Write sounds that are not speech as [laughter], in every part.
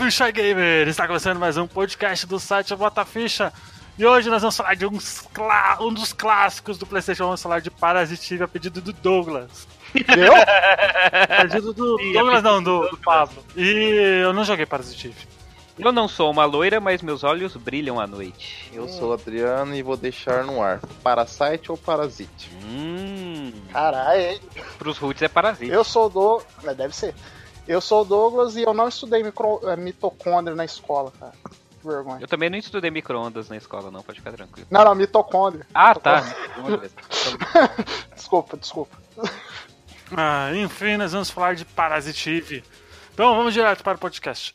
Ficha Gamer! Está começando mais um podcast do site Bota Ficha. E hoje nós vamos falar de uns um dos clássicos do PlayStation. Vamos falar de Parasitive a pedido do Douglas. Eu? [laughs] A pedido do Sim, Douglas, não, pedido do, do do Pablo. E eu não joguei Parasitive. Eu não sou uma loira, mas meus olhos brilham à noite. Eu sou o Adriano e vou deixar no ar. Parasite ou Parasite? Hum. Caralho, hein? Pros roots é parasita. eu sou o Douglas. Deve ser. Eu sou o Douglas e eu não estudei micro... eh, mitocôndria na escola, cara. Que vergonha. Eu também não estudei micro-ondas na escola, não, pode ficar tranquilo. Não, não, mitocôndria. Ah, tá. Micro-ondas. [laughs] Desculpa, desculpa. Ah, enfim, nós vamos falar de Parasitive. Então vamos direto para o podcast.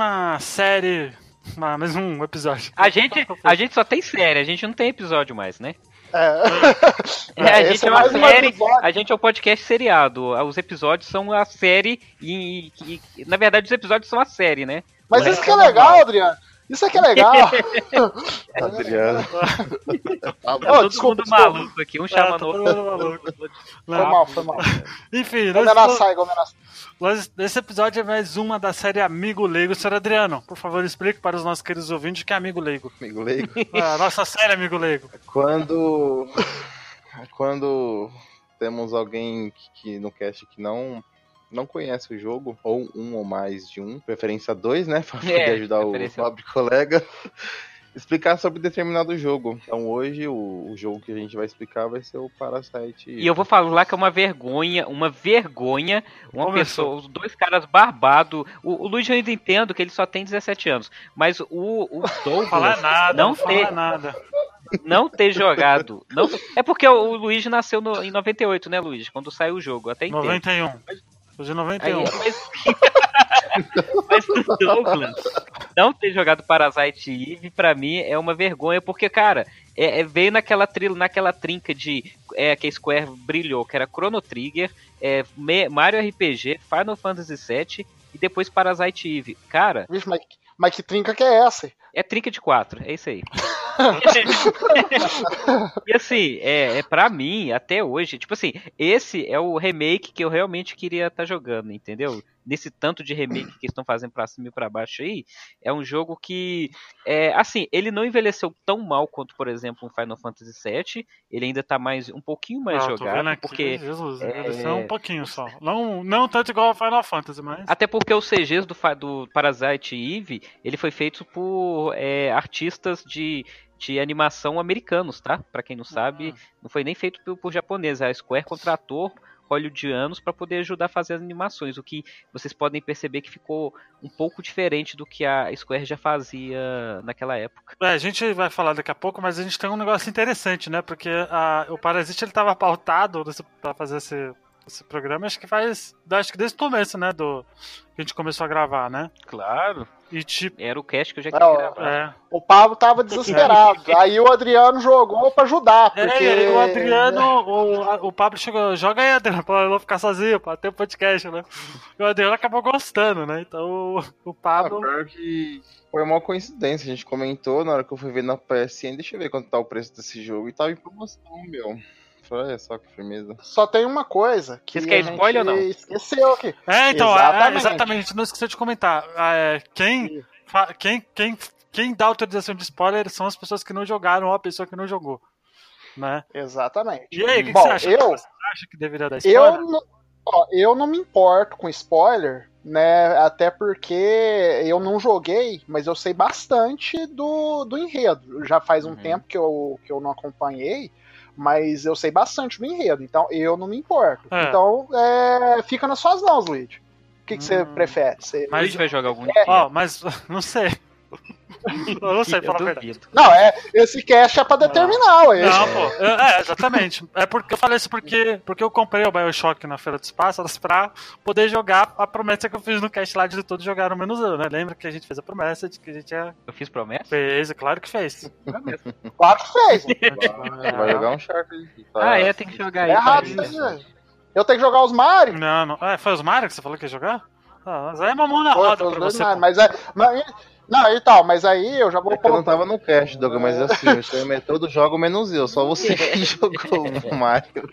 Uma série. ah, mais um episódio. A gente, a gente só tem série, a gente não tem episódio mais, né? É. É, a esse gente é uma mais um série, episódio. a gente é um podcast seriado. Os episódios são a série e, e- e- na verdade os episódios são a série, né? Mas O isso que é legal, Adriano. Isso aqui é legal. [laughs] Adriano. Tá Oh, todo desculpa, mundo desculpa. maluco aqui, um chamando todo o mundo maluco. Foi mal, foi mal. Enfim, nós, vou ameaçar. nós- esse episódio é mais uma da série Amigo Leigo. Senhor Adriano, por favor, explique para os nossos queridos ouvintes o que é Amigo Leigo. Amigo leigo. [laughs] Ah, nossa série Amigo Leigo. Quando. Quando temos alguém que, que no cast que não. Não conhece o jogo, ou um ou mais de um, preferência dois, né? [laughs] Pra poder É, ajudar o nobre [laughs] colega. Explicar sobre determinado jogo. Então hoje o, o jogo que a gente vai explicar vai ser o Parasite. E eu vou falar que é uma vergonha, uma vergonha, uma Começou. pessoa, os dois caras barbados. O, o Luiz eu ainda entendo que ele só tem 17 anos, mas o, o Não falar Douglas nada, não, não falar ter, nada. não ter jogado. Não, é porque o Luiz nasceu no- em 98, né, Luiz? Quando saiu o jogo, até entendo. 91. Hoje é Aí, 91. mas, [laughs] mas o Douglas não ter jogado Parasite Eve, pra mim, é uma vergonha, porque, cara, é, é- veio naquela, tri, naquela trinca de é, que a Square brilhou, que era Chrono Trigger, é, Mario RPG, Final Fantasy VII e depois Parasite Eve. Cara, Vixe, mas, mas que trinca que é essa? é trinca de quatro, é isso aí. [laughs] [laughs] e assim, é, é pra mim, até hoje, tipo assim, esse é o remake que eu realmente queria estar jogando, entendeu? Nesse tanto de remake que estão fazendo pra cima e pra baixo aí, é um jogo que, é, assim, ele não envelheceu tão mal quanto, por exemplo, um Final Fantasy VII, ele ainda tá mais, um pouquinho mais Ah, jogado, aqui, porque... Jesus, é- deve ser um pouquinho só. Não, não tanto igual ao Final Fantasy, mas. Até porque os CGs do, do Parasite Eve, ele foi feito por é, artistas de, de animação americanos, tá? Pra quem não sabe, não foi nem feito por, por japoneses. A Square contratou hollywoodianos pra poder ajudar a fazer as animações, o que vocês podem perceber que ficou um pouco diferente do que a Square já fazia naquela época. É, a gente vai falar daqui a pouco, mas a gente tem um negócio interessante, né? Porque a- o Parasite ele tava pautado pra fazer esse, esse programa, acho que faz. Acho que desde o começo, né? Do, que a gente começou a gravar, né? Claro. E tipo. Era o cast que eu já É, queria gravar. É, O Pablo tava desesperado. Aí o Adriano jogou pra ajudar. É, Porque... e aí o Adriano, o, o Pablo chegou, joga aí, Adriano, pra eu não ficar sozinho, pra ter um podcast, né? E o Adriano acabou gostando, né? Então o, o Ah, Pablo. que foi uma coincidência. A gente comentou na hora que eu fui ver na PSN. Deixa eu ver quanto tá o preço desse jogo. E tava em promoção, meu. Olha só que firmeza. Só tem uma coisa que querem a gente spoiler ou não? esqueceu aqui. É, então, é, Exatamente. é, exatamente, não esqueci de comentar. É, quem, fa- quem, quem, quem dá autorização de spoiler são as pessoas que não jogaram ou a pessoa que não jogou. Né? Exatamente. E aí, o que, que Bom, você acha? eu- Você acha que deveria dar spoiler? Eu não, ó, eu não me importo com spoiler, né? Até porque eu não joguei, mas eu sei bastante do, do enredo. Já faz um Uhum. tempo que eu, que eu não acompanhei, mas eu sei bastante do enredo, então eu não me importo. É. Então, é, fica nas suas mãos, Luigi. O que, que você Hum. prefere? Você- Mas a gente vai jogar algum É. dia. Ó, mas [laughs] não sei. Eu não sei falar a verdade. Não, é, esse cast é pra determinar, ué. Não, pô. É, é, exatamente. É porque eu falei isso porque, porque eu comprei o Bioshock na Feira dos Pássaros pra poder jogar a promessa que eu fiz no cast lá de todos jogaram menos eu, né? Lembra que a gente fez a promessa de que a gente ia... Eu fiz promessa? fez, é claro que fez. Claro que fez. [laughs] Vai jogar um Shark. Tá... Ah, é, tem que jogar É aí. errado Isso. isso dizer. Eu tenho que jogar os Mario. Não, não. É, foi os Mario que você falou que ia jogar? Ah, mas aí é uma mão na roda pra você. Mario, mas, é, mas não, e tal, mas aí eu já vou É que eu não tava no cast, Doug, mas assim, o Streamer todo joga menos eu, só você que jogou o Mario.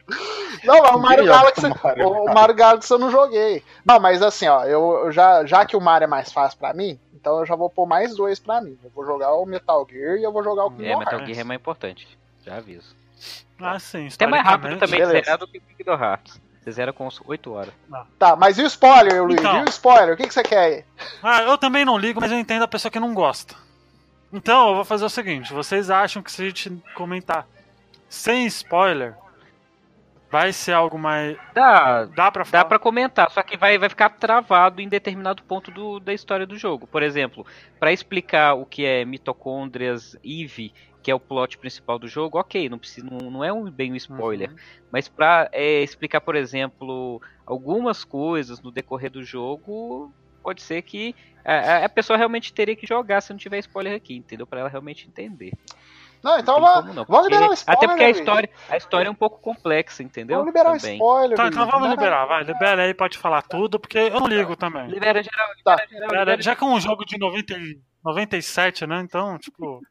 Não, mas o Mario Galaxy, Mario o Mario Galaxy eu não joguei. Não, mas assim, ó, eu, eu já, já que o Mario é mais fácil pra mim, então eu já vou pôr mais dois pra mim. Eu vou jogar o Metal Gear e eu vou jogar o É, Kingdom Metal Hearts. Gear é mais importante. Já aviso. Ah, sim. Até mais rápido também zerar do que o Kingdom Hearts. Você zera com uns 8 horas. Tá, mas e o spoiler, Luiz? Então. E o spoiler? O que, que você quer aí? Ah, eu também não ligo, mas eu entendo a pessoa que não gosta. Então, eu vou fazer o seguinte: vocês acham que se a gente comentar sem spoiler, vai ser algo mais. Dá, Dá pra falar? dá pra comentar, só que vai, vai ficar travado em determinado ponto do, da história do jogo. Por exemplo, pra explicar o que é mitocôndrias Eve, que é o plot principal do jogo, ok, não, precisa, não, não é um, bem um spoiler. Mas pra é, explicar, por exemplo, algumas coisas no decorrer do jogo, pode ser que a, a- pessoa realmente teria que jogar se não tiver spoiler aqui, entendeu? Pra ela realmente entender. Não, então Não como não, vamos liberar o spoiler. Até porque a história, a história é um pouco complexa, entendeu? Vamos liberar o spoiler. Tá, então vamos Libera- liberar, vai. Libera aí, pode falar tudo, porque eu não ligo também. Libera geral, Tá. libera geral, Libera- já que é um jogo de 90, e- 97, né? Então, tipo,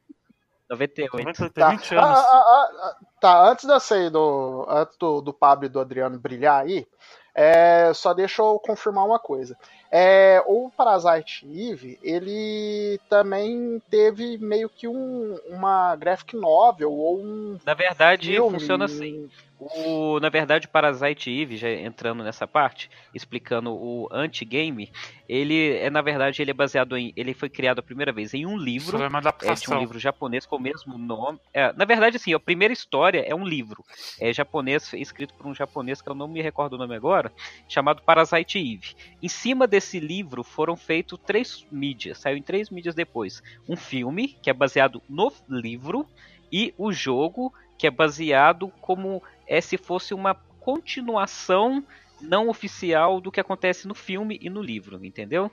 98. 90, tem Tá. 20 Ah, anos. ah, ah, ah, tá, antes da sair do. Antes do, do Pablo e do Adriano brilhar aí, é, só deixa eu confirmar uma coisa. É, o Parasite Eve, ele também teve meio que um, uma graphic novel ou um Na verdade, filme. funciona assim. O, na verdade, Parasite Eve, já entrando nessa parte, explicando o anti-game, ele é na verdade ele é baseado em, ele foi criado a primeira vez em um livro, Isso é uma é, tinha um adaptação. livro japonês com o mesmo nome. É, na verdade, assim, a primeira história é um livro, é japonês escrito por um japonês que eu não me recordo o nome agora, chamado Parasite Eve. Em cima desse livro foram feitos três mídias, saiu em três mídias depois, um filme que é baseado no livro e o jogo que é baseado como é se fosse uma continuação não oficial do que acontece no filme e no livro, entendeu?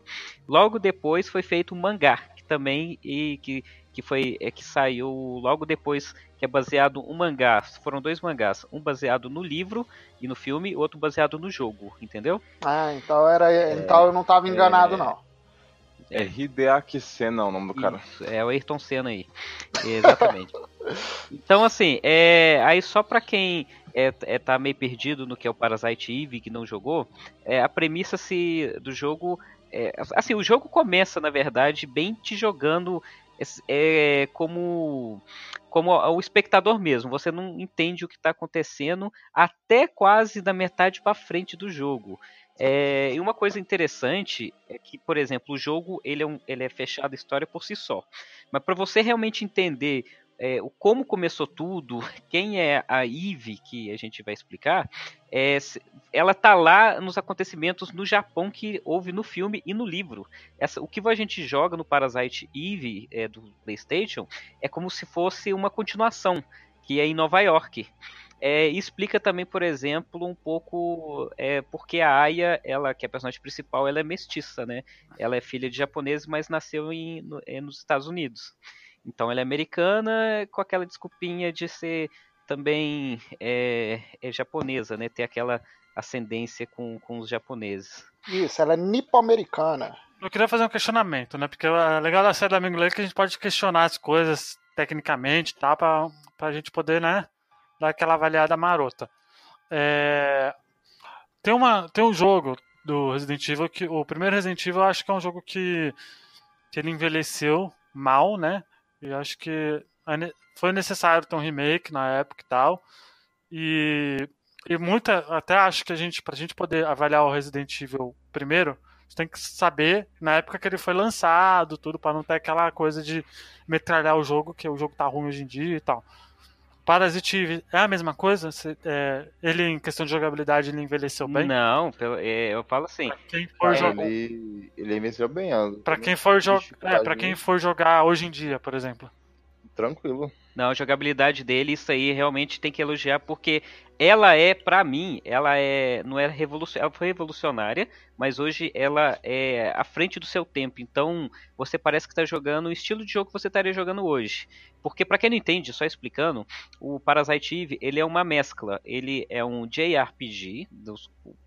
Logo depois foi feito um mangá, que também e que, que foi é que saiu logo depois que é baseado um mangá. Foram dois mangás, um baseado no livro e no filme, outro baseado no jogo, entendeu? Ah, então era. então eu não tava enganado, é- não. É Hideaki Senna o nome do cara. Isso, é o Ayrton Senna aí. Exatamente. [laughs] então, assim, é, aí só pra quem é, é, tá meio perdido no que é o Parasite Eve, que não jogou, é, a premissa se, do jogo. É, assim, o jogo começa, na verdade, bem te jogando é, como como o espectador mesmo. Você não entende o que está acontecendo até quase da metade para frente do jogo. É, e uma coisa interessante é que, por exemplo, o jogo ele é, um, ele é fechado a história por si só. Mas para você realmente entender é, o como começou tudo, [laughs] quem é a Eve, que a gente vai explicar, é, ela tá lá nos acontecimentos no Japão que houve no filme e no livro. Essa, o que a gente joga no Parasite Eve é, do PlayStation é como se fosse uma continuação, que é em Nova York. É, explica também, por exemplo, um pouco é, porque a Aya, ela, que é a personagem principal, ela é mestiça, né? Ela é filha de japoneses, mas nasceu em, no, é, nos Estados Unidos. Então ela é americana com aquela desculpinha de ser também é, é japonesa, né? Ter aquela ascendência com, com os japoneses. Isso, ela é nipo-americana. Eu queria fazer um questionamento, né? Porque o legal da série da Amigo é que a gente pode questionar as coisas tecnicamente, tá? Pra, pra gente poder, né? Dar aquela avaliada marota. É... Tem, uma, tem um jogo do Resident Evil que. O primeiro Resident Evil eu acho que é um jogo que, que ele envelheceu mal, né? E acho que foi necessário ter um remake na época e tal. E, e muita. Até acho que a gente, pra gente poder avaliar o Resident Evil primeiro, você tem que saber na época que ele foi lançado, tudo, para não ter aquela coisa de metralhar o jogo, que o jogo tá ruim hoje em dia e tal. Parasite é a mesma coisa? Cê- é, ele, em questão de jogabilidade, ele envelheceu bem? Não, pelo- é, eu falo assim. Pra quem for jogar. Ele, ele envelheceu bem. Pra quem, for jo- é, pra quem for jogar hoje em dia, por exemplo. Tranquilo. Não, a jogabilidade dele, isso aí realmente tem que elogiar, porque ela é, pra mim, ela é. Não é revolucionária. Ela foi revolucionária, mas hoje ela é à frente do seu tempo. Então, você parece que tá jogando o estilo de jogo que você estaria jogando hoje. Porque, pra quem não entende, só explicando, o Parasite Eve, ele é uma mescla. Ele é um JRPG,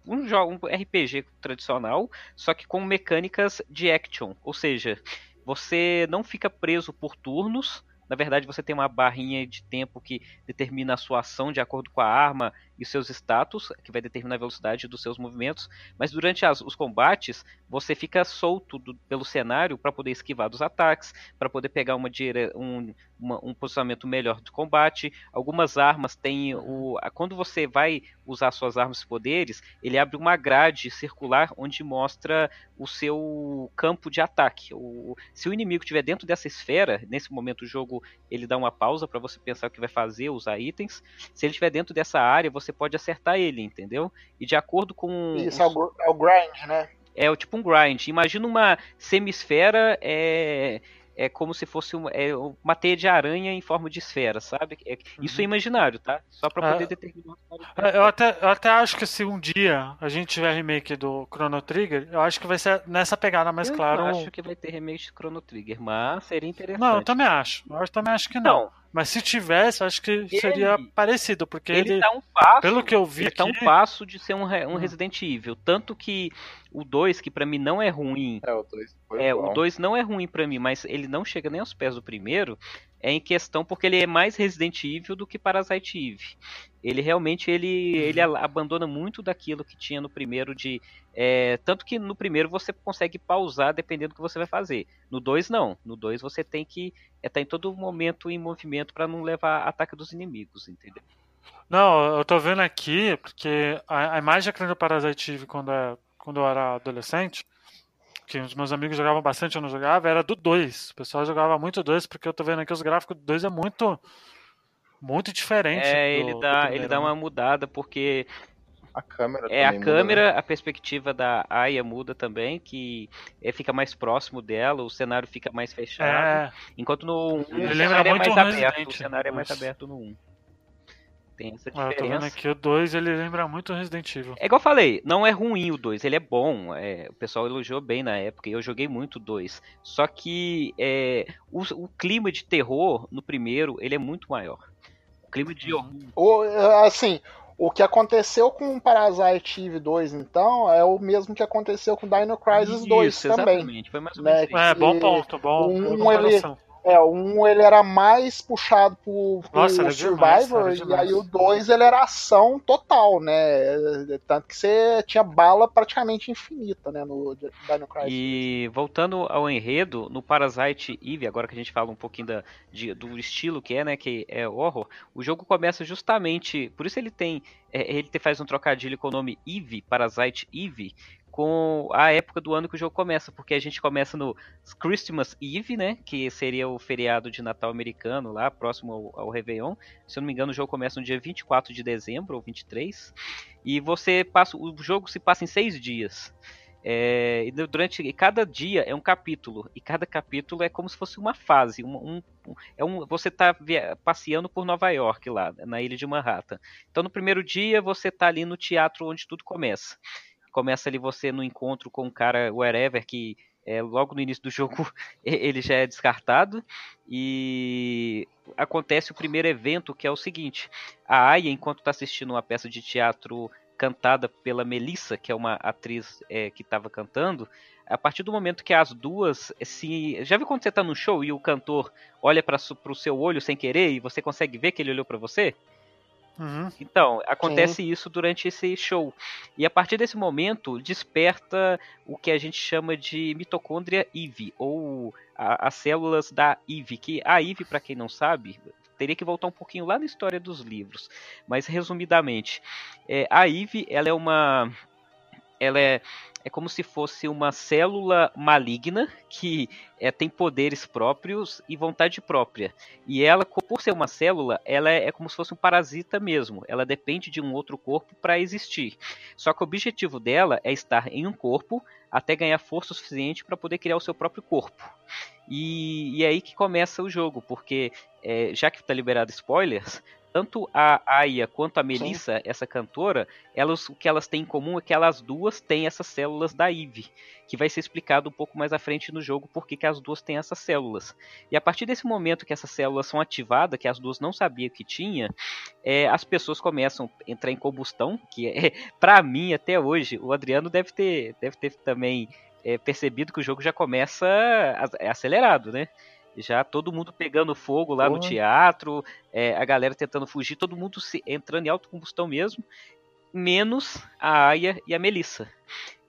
um, jogo, um RPG tradicional, só que com mecânicas de action. Ou seja, você não fica preso por turnos. Na verdade, você tem uma barrinha de tempo que determina a sua ação de acordo com a arma e seus status, que vai determinar a velocidade dos seus movimentos. Mas durante as- os combates, você fica solto do- pelo cenário para poder esquivar dos ataques, para poder pegar uma um, uma- um posicionamento melhor de combate. Algumas armas têm o. Quando você vai usar suas armas e poderes, ele abre uma grade circular onde mostra o seu campo de ataque. O- se o inimigo estiver dentro dessa esfera, nesse momento o jogo ele dá uma pausa para você pensar o que vai fazer, usar itens. Se ele estiver dentro dessa área, você pode acertar ele, entendeu? E de acordo com Isso, é o, é o grind, né? é o tipo um grind. Imagina uma semisfera é é como se fosse uma, é uma teia de aranha em forma de esfera, sabe? É- Isso é imaginário, tá? Só para poder Ah. determinar. É, Eu até, eu até acho que se um dia a gente tiver remake do Chrono Trigger, eu acho que vai ser nessa pegada mais eu claro. não acho que vai ter remake de Chrono Trigger, mas seria interessante. Não, eu também acho. Eu também acho que não. Não, Mas se tivesse, acho que seria Ele- parecido, porque ele, ele, tá um passo. pelo que eu vi ele tá um aqui, passo de ser um, re- um Hum. Resident Evil. Tanto que o 2, que pra mim não é ruim, É, o 2 foi É, bom. o 2 não é ruim pra mim, mas ele não chega nem aos pés do primeiro. É em questão porque ele é mais Resident Evil do que Parasite Eve. Ele realmente ele, ele a- abandona muito daquilo que tinha no primeiro de é, tanto que no primeiro você consegue pausar dependendo do que você vai fazer. No 2 não. No 2 você tem que estar em todo momento em movimento pra não levar ataque dos inimigos, entendeu? Não, eu tô vendo aqui, porque a, a imagem que eu do Parasite Eve quando, é- quando eu era adolescente, que os meus amigos jogavam bastante, eu não jogava, era do 2. O pessoal jogava muito 2, porque eu tô vendo aqui os gráficos do 2 é muito muito diferente. É, do- ele do dá, ele dá né? uma mudada porque A câmera É, a também muda, né? câmera, a perspectiva da Aya muda também, que é, fica mais próximo dela, o cenário fica mais fechado. É, Enquanto no 1 o Ele lembra cenário é muito mais o aberto, o cenário é mais aberto no 1. Tem essa eu tô vendo diferença. aqui o 2, ele lembra muito o Resident Evil. É igual eu falei, não é ruim o 2, ele é bom. é, o pessoal elogiou bem na época e eu joguei muito o 2. Só que é, o, o clima de terror no primeiro ele é muito maior. O clima de horror. O, assim, o que aconteceu com o Parasite Eve 2, então, é o mesmo que aconteceu com Dino Crisis 2 Isso, também. exatamente. Foi mais ou né, menos isso. É, bom ponto, bom, um, boa ele- comparação. É, um ele era mais puxado pro, pro Nossa, demais, Survivor, era e demais. aí o 2 ele era ação total, né? Tanto que você tinha bala praticamente infinita, né, no Dino Crisis. E voltando ao enredo, no Parasite Eve, agora que a gente fala um pouquinho da, de- do estilo que é, né, que é horror, o jogo começa justamente, por isso ele tem, é, ele faz um trocadilho com o nome Eve, Parasite Eve, com a época do ano que o jogo começa, porque a gente começa no Christmas Eve, né, que seria o feriado de Natal americano lá, próximo ao, ao Réveillon. Se eu não me engano, o jogo começa no dia 24 de dezembro ou 23, e você passa, o jogo se passa em seis dias. É, e durante e cada dia é um capítulo e cada capítulo é como se fosse uma fase um, um- é um você está passeando por Nova York lá na ilha de Manhattan então no primeiro dia você está ali no teatro onde tudo começa começa ali você no encontro com um cara wherever que é, logo no início do jogo [laughs] ele já é descartado e acontece o primeiro evento que é o seguinte a Aya enquanto está assistindo uma peça de teatro cantada pela Melissa, que é uma atriz é, que estava cantando, a partir do momento que as duas se. Já viu quando você está no show e o cantor olha para o seu olho sem querer e você consegue ver que ele olhou para você? Uhum. Então, acontece isso durante esse show. E a partir desse momento, desperta o que a gente chama de mitocôndria Eve, ou a- as células da Eve, que a Eve, para quem não sabe, teria que voltar um pouquinho lá na história dos livros. Mas resumidamente, é, a Eve, ela é uma ela é, é como se fosse uma célula maligna que é, tem poderes próprios e vontade própria. E ela, por ser uma célula, ela é, é como se fosse um parasita mesmo. Ela depende de um outro corpo para existir. Só que o objetivo dela é estar em um corpo até ganhar força suficiente para poder criar o seu próprio corpo. E, e é aí que começa o jogo, porque é, já que está liberado spoilers, tanto a Aya quanto a Melissa, Sim. essa cantora, elas, o que elas têm em comum é que elas duas têm essas células da Eve, que vai ser explicado um pouco mais à frente no jogo por que as duas têm essas células. E a partir desse momento que essas células são ativadas, que as duas não sabiam que tinha, é, as pessoas começam a entrar em combustão, que é, [laughs] para mim até hoje, o Adriano deve ter, deve ter também é, percebido que o jogo já começa acelerado, né? Já todo mundo pegando fogo lá no teatro, é, a galera tentando fugir, todo mundo se, entrando em autocombustão mesmo, menos a Aya e a Melissa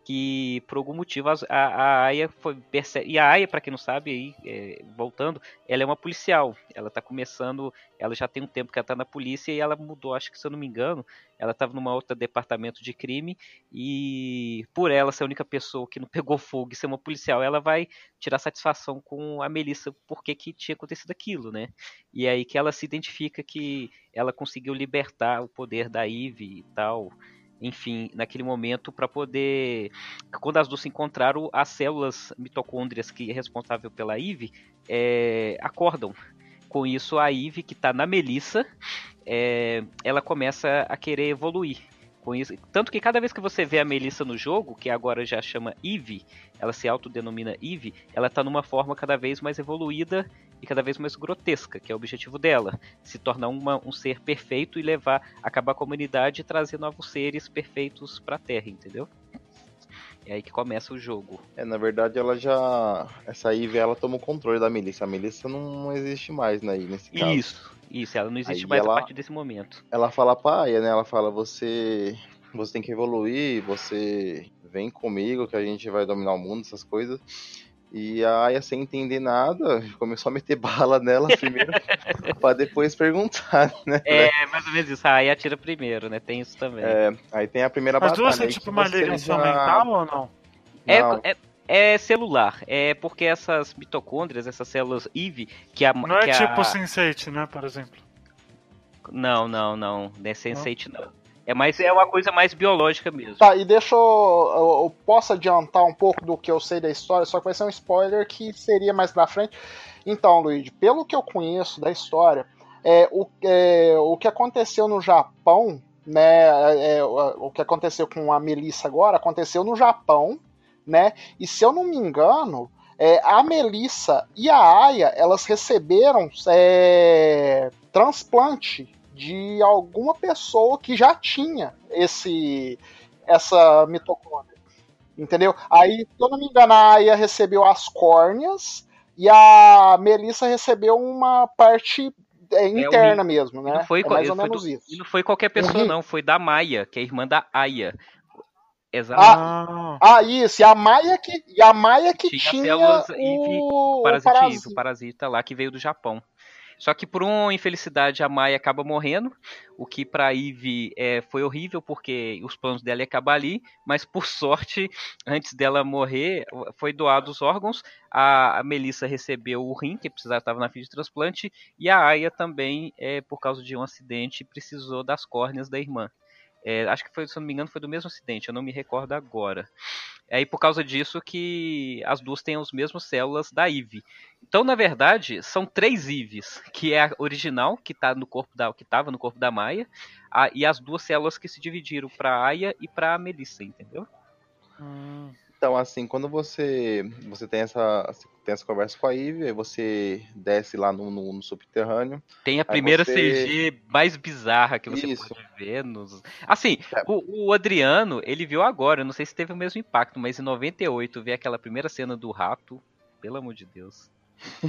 que por algum motivo a, a Aya foi percebe, e a Aya para quem não sabe aí é, voltando ela é uma policial. Ela tá começando ela já tem um tempo que ela tá na polícia e ela mudou acho que se eu não me engano ela estava numa outra departamento de crime e por ela ser a única pessoa que não [laughs] pegou fogo e ser uma policial ela vai tirar satisfação com a Melissa por que que tinha acontecido aquilo né? E é aí que ela se identifica que ela conseguiu libertar o poder da Eve e tal enfim, naquele momento para poder quando as duas se encontraram, as células mitocôndrias que é responsável pela IV é, acordam. Com isso, a IV que está na Melissa, é, ela começa a querer evoluir. Com isso, tanto que cada vez que você vê a Melissa no jogo, que agora já chama Eve, ela se autodenomina Eve, ela está numa forma cada vez mais evoluída e cada vez mais grotesca, que é o objetivo dela, se tornar uma, um ser perfeito e levar, acabar a humanidade e trazer novos seres perfeitos para a Terra, entendeu? É aí que começa o jogo. É, na verdade ela já. Essa Eve ela toma o controle da Melissa. A Melissa não existe mais né, nesse caso. Isso, isso, ela não existe aí mais ela, a partir desse momento. Ela fala pra Aya, né? Ela fala, você. Você tem que evoluir, você vem comigo que a gente vai dominar o mundo, essas coisas. E a Aya, sem entender nada, começou a meter [laughs] bala nela primeiro, [laughs] pra depois perguntar, né? É, mais ou menos isso. A Aya atira primeiro, né? Tem isso também. É, aí tem a primeira As batalha. As duas é tipo uma ligação já... mental ou não? É, não. É, é, celular. É porque essas mitocôndrias, essas células IV, que a. Não é que é tipo a... Sense8, né, por exemplo? Não, não, não. Não é Sense8, não. não. É, mais, é uma coisa mais biológica mesmo. Tá, e deixa eu, eu, eu, posso adiantar um pouco do que eu sei da história, só que vai ser um spoiler que seria mais pra frente. Então, Luigi, pelo que eu conheço da história, é, o, é, o que aconteceu no Japão, né, é, é o, que aconteceu com a Melissa agora, aconteceu no Japão, né, e se eu não me engano, é, a Melissa e a Aya, elas receberam é, transplante de alguma pessoa que já tinha esse essa mitocôndria. Entendeu? Aí, se eu não me engano, a Aya recebeu as córneas e a Melissa recebeu uma parte é, interna é, mesmo, né? Não foi, é mais ou menos do, isso. E não foi qualquer pessoa, uhum. não. Foi da Maia, que é irmã da Aya. Exato. Ah, ah, isso. E a Maia que, e a Maia que tinha, tinha o... o, parasita, o parasita lá que veio do Japão. Só que por uma infelicidade a Mai acaba morrendo, o que para Eve é, foi horrível porque os planos dela iam acabar ali, mas por [laughs] sorte, antes dela morrer, foi doado os órgãos. A, a Melissa recebeu o rim, que precisava estava na fila de transplante, e a Aya também, é, por causa de um acidente, precisou das córneas da irmã. É, acho que foi, se eu não me engano, foi do mesmo acidente, eu não me recordo agora. É aí por causa disso que as duas têm as mesmas células da Eve. Então, na verdade, são três Ives, que é a original, que tá no corpo da que estava no corpo da Maia, a, e as duas células que se dividiram para Aya e para Melissa, entendeu? Hum. Então, assim, quando você você tem essa, tem essa conversa com a Ivy, aí você desce lá no, no, no subterrâneo. Tem a primeira você... CG mais bizarra que você Isso. pode ver. Nos... Assim, é. o, o, Adriano, ele viu agora, não sei se teve o mesmo impacto, mas em 98 ver aquela primeira cena do rato, pelo amor de Deus. [laughs]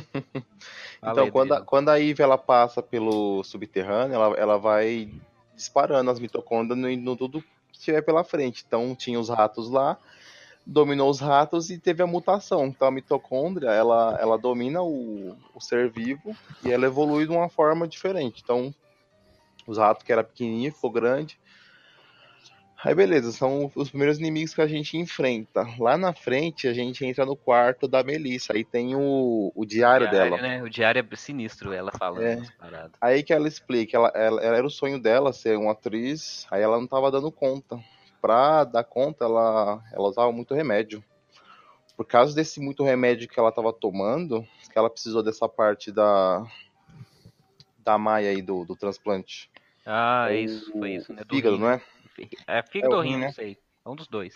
então, aí, quando, a, quando a Ivy ela passa pelo subterrâneo, ela, ela vai disparando as mitocôndrias no, no tudo que estiver pela frente. Então, tinha os ratos lá dominou os ratos e teve a mutação. Então a mitocôndria, ela, ela domina o, o ser vivo e ela evolui de uma forma diferente. Então, os ratos que era pequenininho ficou grande. Aí beleza, são os primeiros inimigos que a gente enfrenta. Lá na frente a gente entra no quarto da Melissa. Aí tem o, o diário, o diário dela. Né? O diário é sinistro, ela fala. É. Aí que ela explica, ela, ela, ela, era o sonho dela ser uma atriz, aí ela não tava dando conta. Pra dar conta, ela, ela usava muito remédio. Por causa desse muito remédio que ela tava tomando, que ela precisou dessa parte da da Maia aí do, do transplante. Ah, o, isso, foi isso, né? Do fígado, rim. não é? É fígado é ou rim, né? não sei. É um dos dois.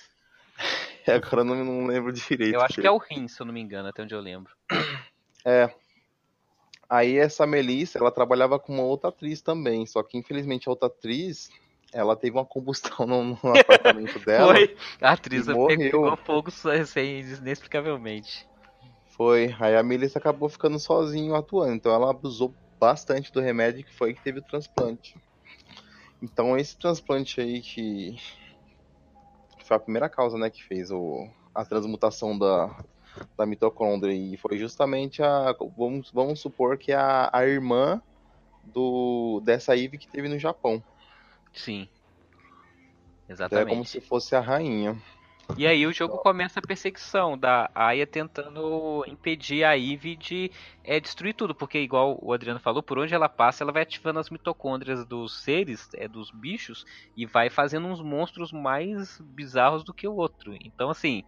[laughs] É, agora eu não, não lembro direito. Eu acho que é o rim, se eu não me engano, até onde eu lembro. [coughs] É. Aí essa Melissa, ela trabalhava com uma outra atriz também, só que infelizmente a outra atriz, ela teve uma combustão no, no [laughs] apartamento dela. Foi. A atriz pegou fogo assim, inexplicavelmente. Foi. Aí a Melissa acabou ficando sozinho atuando, então ela abusou bastante do remédio que foi que teve o transplante. Então esse transplante aí que foi a primeira causa, né, que fez o, a transmutação da, da mitocôndria e foi justamente a vamos, vamos supor que é a, a irmã do dessa Eve que teve no Japão. Sim. Exatamente. Então é como se fosse a rainha. E aí o jogo começa a perseguição da Aya tentando impedir a Eve de é, destruir tudo, porque igual o Adriano falou, por onde ela passa, ela vai ativando as mitocôndrias dos seres, é, dos bichos, e vai fazendo uns monstros mais bizarros do que o outro. Então assim,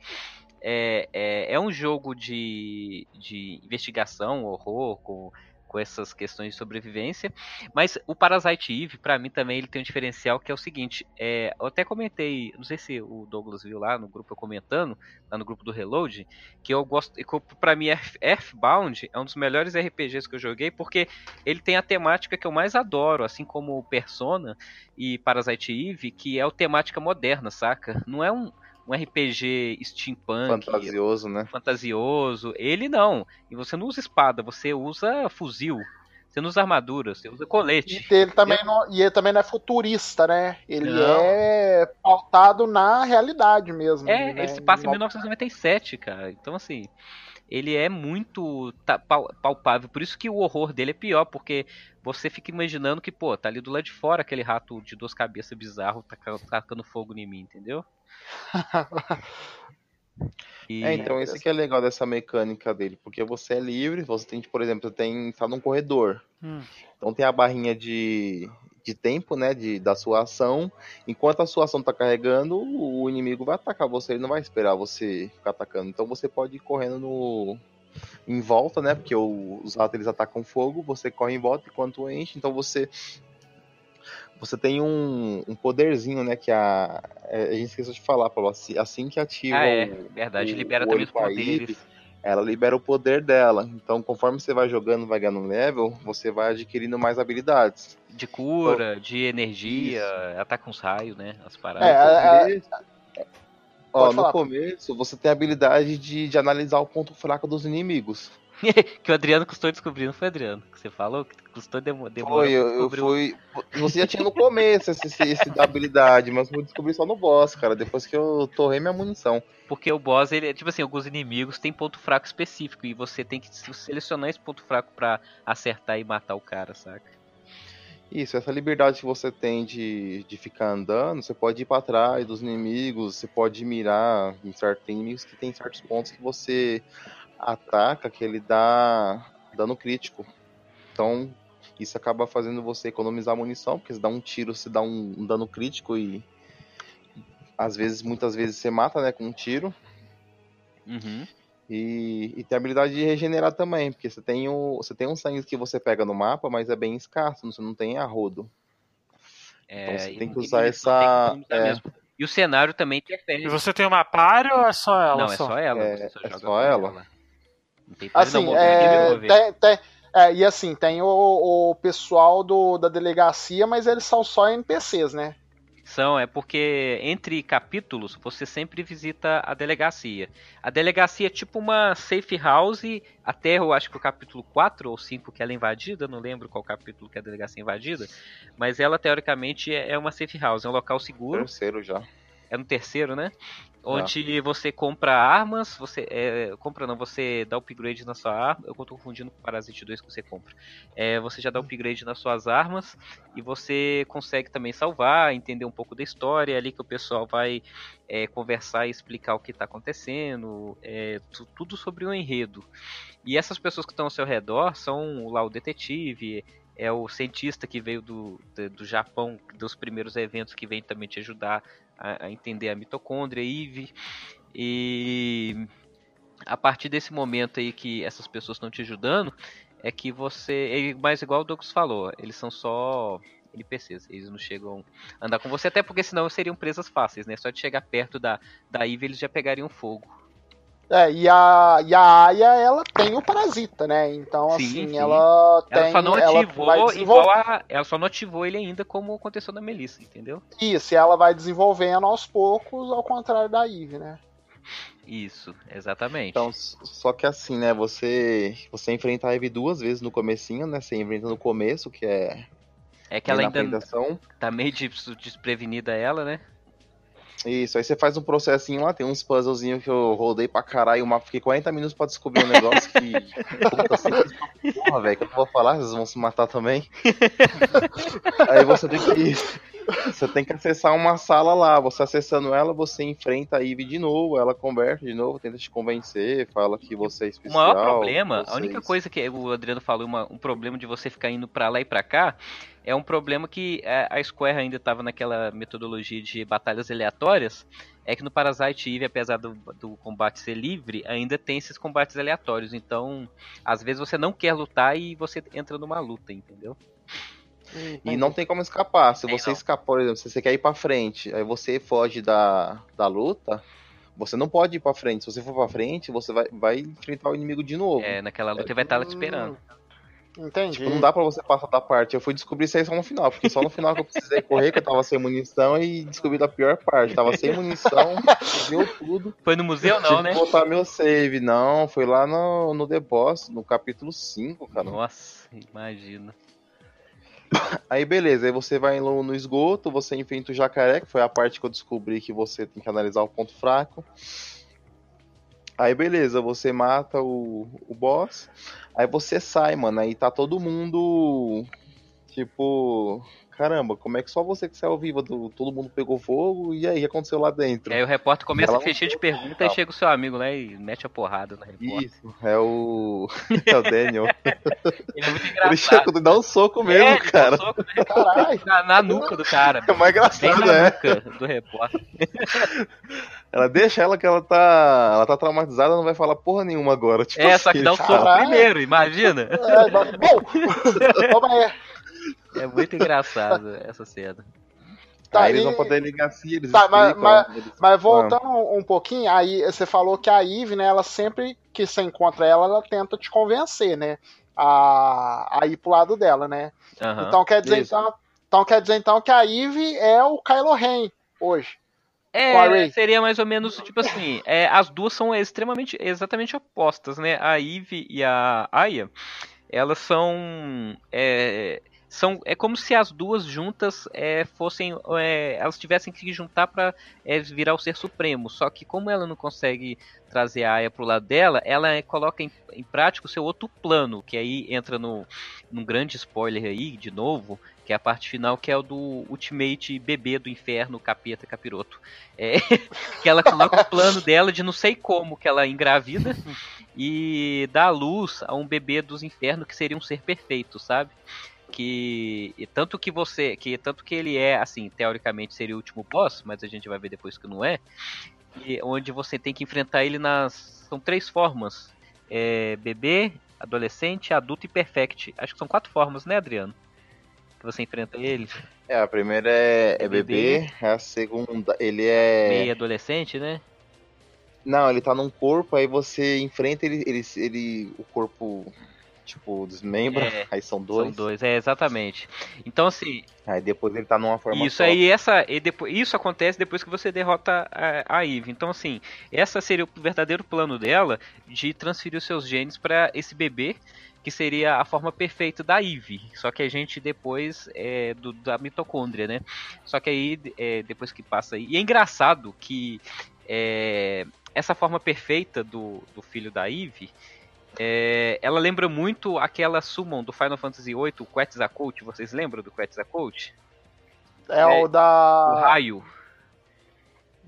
é, é, é um jogo de, de investigação, horror, com com essas questões de sobrevivência. Mas o Parasite Eve, para mim também, ele tem um diferencial que é o seguinte: é, eu até comentei, não sei se o Douglas viu lá no grupo eu comentando, lá no grupo do Reload, que eu gosto, para mim, Earthbound é um dos melhores RPGs que eu joguei porque ele tem a temática que eu mais adoro, assim como Persona e Parasite Eve, que é a temática moderna, saca? Não é um um RPG steampunk. Fantasioso, né? Fantasioso. Ele não. E você não usa espada, você usa fuzil. Você não usa armadura, você usa colete. E ele também, não, e ele também não é futurista, né? Ele não. é pautado na realidade mesmo. É, né? ele se passa em 1997, cara. Então, assim, ele é muito palpável. Por isso que o horror dele é pior, porque você fica imaginando que, pô, tá ali do lado de fora aquele rato de duas cabeças bizarro tá tacando fogo em mim, entendeu? [laughs] E... É, então esse que é legal dessa mecânica dele, porque você é livre, você tem, por exemplo, você tem está num corredor. Hum. Então tem a barrinha de, de tempo, né, de, da sua ação. Enquanto a sua ação está carregando, o inimigo vai atacar você, ele não vai esperar você ficar atacando. Então você pode ir correndo no em volta, né? Porque os ratos eles atacam fogo, você corre em volta enquanto enche, então você você tem um, um poderzinho, né? Que a. É, a gente esqueceu de falar, Paulo. Assim, assim que ativa. Ah, é, verdade, o, libera o também os poderes. Ela libera o poder dela. Então, conforme você vai jogando, vai ganhando level, você vai adquirindo mais habilidades. De cura, então, de energia, ataca uns raios, né? As paradas. É, é, é, Ó, no começo, você tem a habilidade de, de analisar o ponto fraco dos inimigos. [laughs] que o Adriano custou descobrir, não foi Adriano? Que você falou que custou demorar. Foi, eu, eu fui. Você já tinha no começo esse, esse, esse da habilidade, mas eu descobri só no boss, cara, depois que eu torrei minha munição. Porque o boss, ele tipo assim, alguns inimigos têm ponto fraco específico e você tem que selecionar esse ponto fraco para acertar e matar o cara, saca? Isso, essa liberdade que você tem de, de ficar andando, você pode ir para trás dos inimigos, você pode mirar em certos inimigos que tem certos pontos que você ataca que ele dá dano crítico. Então, isso acaba fazendo você economizar munição, porque você dá um tiro, você dá um, um dano crítico e às vezes, muitas vezes você mata, né, com um tiro. Uhum. E, e, tem a habilidade de regenerar também, porque você tem, o, você tem um sangue que você pega no mapa, mas é bem escasso, você não tem arrodo. É, então você tem que usar essa. É, e o cenário também interfere. E você tem uma par ou é só ela? Não, é só ela. É, só, é só ela. ela. Assim, não, é, tem, tem, é, e assim, tem o, o pessoal do, da delegacia, mas eles são só NPCs, né? São, é porque entre capítulos você sempre visita a delegacia. A delegacia é tipo uma safe house até eu acho que o capítulo 4 ou 5 que ela é invadida, não lembro qual capítulo que a delegacia é invadida, mas ela teoricamente é, é uma safe house, é um local seguro. Terceiro já. É no terceiro, né? Onde você compra armas, você. É, compra não, você dá upgrade na sua arma. Eu tô confundindo com o Parasite 2 que você compra. É, você já dá upgrade nas suas armas e você consegue também salvar, entender um pouco da história. É ali que o pessoal vai é, conversar e explicar o que está acontecendo. É, tudo sobre o enredo. E essas pessoas que estão ao seu redor são lá o detetive, é o cientista que veio do, do, do, Japão, dos primeiros eventos, que vem também te ajudar a, a entender a mitocôndria, Eve. E a partir desse momento aí que essas pessoas estão te ajudando, é que você. É mais igual o Douglas falou, eles são só NPCs, eles não chegam a andar com você, até porque senão seriam presas fáceis, né? Só de chegar perto da, da Eve eles já pegariam fogo. É, e a, e a Aya, ela tem o parasita, né? Então, sim, assim, sim. ela tem. Ela só não ativou ela igual a. Ela só não ativou ele ainda como aconteceu na Melissa, entendeu? Isso, e ela vai desenvolvendo aos poucos, ao contrário da Eve, né? Isso, exatamente. Então, só que assim, né? Você você enfrenta a Eve duas vezes no comecinho, né? Você enfrenta no começo, que é. É que ela ainda tá meio desprevenida ela, né? Isso, aí você faz um processinho lá, tem uns puzzlezinhos que eu rodei pra caralho, uma, fiquei 40 minutos pra descobrir um negócio que. Assim, porra, velho, que eu não vou falar, vocês vão se matar também. [laughs] aí você tem que. Você tem que acessar uma sala lá. Você acessando ela, você enfrenta a Ivy de novo, ela conversa de novo, tenta te convencer, fala que você é especial. O maior problema, vocês... a única coisa que o Adriano falou, uma, um problema de você ficar indo pra lá e pra cá, é um problema que é, a Square ainda estava naquela metodologia de batalhas aleatórias, é que no Parasite Eve, apesar do, do, combate ser livre, ainda tem esses combates aleatórios. Então, às vezes você não quer lutar e você entra numa luta, entendeu? E não tem como escapar. Se você escapar, por exemplo, se você quer ir para frente, aí você foge da, da luta, você não pode ir para frente. Se você for para frente, você vai, vai enfrentar o inimigo de novo. É, naquela luta é, ele vai estar lá te esperando. Entendi. Tipo, não dá pra você passar da parte. Eu fui descobrir isso aí só no final, porque só no final que eu precisei correr, que eu tava sem munição e descobri da pior parte. Tava sem munição, viu tudo. Foi no museu, não, né? botar meu save. Não, foi lá no, no The Boss, no capítulo 5, cara. Nossa, imagina. Aí beleza, aí você vai no, no esgoto, você enfrenta o jacaré, que foi a parte que eu descobri que você tem que analisar o ponto fraco. Aí beleza, você mata o, o boss. Aí você sai, mano. Aí tá todo mundo. Tipo. Caramba, como é que só você que saiu viva? Do, todo mundo pegou fogo e aí o que aconteceu lá dentro? aí o repórter começa a fechar de perguntas e chega o seu amigo lá e mete a porrada no repórter. Isso, é o. [laughs] É o Daniel. [laughs] Ele é muito engraçado. Ele chega dá um soco mesmo, é, cara. Um soco, né? na, na, nuca do cara. É mais engraçado, é. nuca do repórter. [laughs] Ela deixa ela que ela tá. Ela tá traumatizada, não vai falar porra nenhuma agora. Tipo é, só que assim, dá um soco primeiro, imagina. É, bom, toma aí. É muito engraçado essa cena. Tá, aí eles vão poder ligar assim, eles tá, mas, mas, mas, voltando um, um pouquinho, aí você falou que a Eve, né, ela sempre que você encontra ela, ela tenta te convencer, né? A, a ir pro lado dela, né? Uhum, então quer dizer então, então quer dizer então que a Eve é o Kylo Ren hoje. É, seria mais ou menos tipo assim, é, as duas são extremamente, exatamente opostas, né? A Eve e a Aya, elas são é, são é como se as duas juntas é, fossem é, elas tivessem que juntar para é, virar o ser supremo. Só que como ela não consegue trazer a Aya pro lado dela ela é, coloca em, em prática o seu outro plano que aí entra no num grande spoiler aí de novo que é a parte final que é o do Ultimate bebê do inferno capeta capiroto. É, [laughs] que ela coloca o plano dela de não sei como que ela engravida e dá luz a um bebê dos infernos que seria um ser perfeito sabe que e tanto que você que tanto que ele é assim teoricamente seria o último boss mas a gente vai ver depois que não é e onde você tem que enfrentar ele nas são três formas é, bebê adolescente adulto e perfect. Acho que são quatro formas né Adriano? Que você enfrenta ele. É a primeira é, é, bebê, bebê a segunda ele é meio adolescente né? Não ele tá num corpo aí você enfrenta ele ele, ele o corpo tipo, desmembra, é, aí são dois. São dois, é, exatamente. Então, assim... Aí depois ele tá numa forma Isso só. aí, essa, e depois, isso acontece depois que você derrota a, a Eve. Então, assim, essa seria o verdadeiro plano dela de transferir os seus genes para esse bebê que seria a forma perfeita da Eve. Só que a gente depois é do, da mitocôndria, né? Só que aí é, depois que passa aí. E é engraçado que é, essa forma perfeita do, do filho da Eve. É, ela lembra muito aquela summon do Final Fantasy VIII, o Quetzalcoatl. Vocês lembram do Quetzalcoatl? É, é o da. O raio.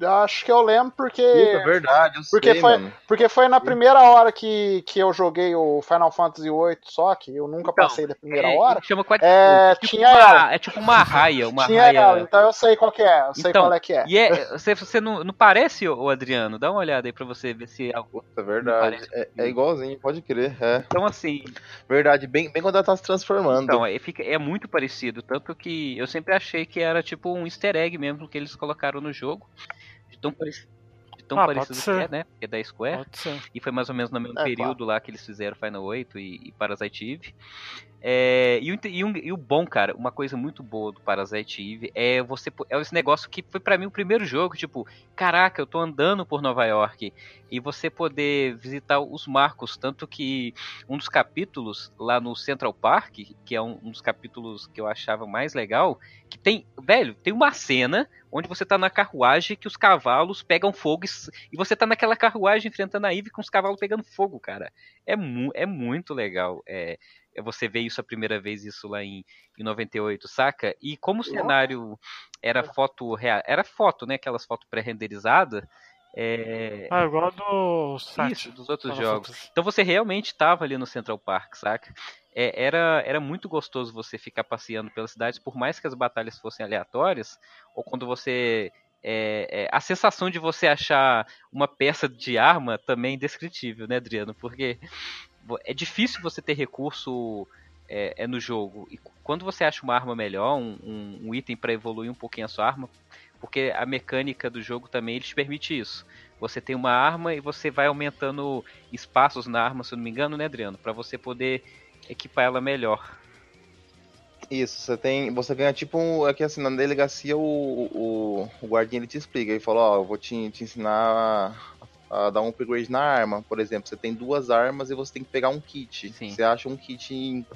Acho que eu lembro porque. Puta, verdade, eu porque sei, foi, mano. Porque foi na primeira hora que, que eu joguei o Final Fantasy VIII, só que eu nunca então, passei da primeira é, hora. Chama é, é tipo tinha uma, ela. É tipo uma raia, uma tinha raia. Ela, então eu sei qual que é, eu sei então, qual é que é. E é, você, você não, não parece, o Adriano? Dá uma olhada aí pra você ver se é algo. É verdade. É, é, igualzinho, pode crer. É. Então assim. Verdade, bem, bem quando ela tá se transformando. Então, é, fica, é muito parecido. Tanto que eu sempre achei que era tipo um easter egg mesmo que eles colocaram no jogo de tão parecido, de tão Ah, parecido que é, né? Que é da Square. E foi mais ou menos no mesmo É, período lá que eles fizeram Final 8 e, e Parasite Eve. É, e, e um- e o bom, cara, uma coisa muito boa do Parasite Eve é você é esse negócio que foi pra mim o primeiro jogo, tipo, caraca, eu tô andando por Nova York e você poder visitar os marcos, tanto que um dos capítulos lá no Central Park, que é um, um dos capítulos que eu achava mais legal, que tem, velho, tem uma cena onde você tá na carruagem que os cavalos pegam fogo e, e você tá naquela carruagem enfrentando a Eve com os cavalos pegando fogo, cara. É, mu é muito legal. É você vê isso a primeira vez, isso lá em, em 98, saca? E como o cenário era foto real, era foto, né? Aquelas fotos pré-renderizadas. É, Ah, igual do site. isso, dos outros jogos. Então você realmente estava ali no Central Park, saca? É, era, era muito gostoso você ficar passeando pelas cidades, por mais que as batalhas fossem aleatórias, ou quando você. é, é, a sensação de você achar uma peça de arma também é indescritível, né, Adriano? Porque é difícil você ter recurso é, é no jogo. E quando você acha uma arma melhor, um, um- um item para evoluir um pouquinho a sua arma, porque a mecânica do jogo também ele te permite isso. Você tem uma arma e você vai aumentando espaços na arma, se eu não me engano, né, Adriano? Pra você poder equipar ela melhor. Isso, você tem. Você ganha tipo um. Aqui assim, na delegacia o, o, o guardinha ele te explica. Ele fala, ó, eu vou te, te ensinar a dar um upgrade na arma. Por exemplo, você tem duas armas e você tem que pegar um kit. Sim. Você acha um kit. em-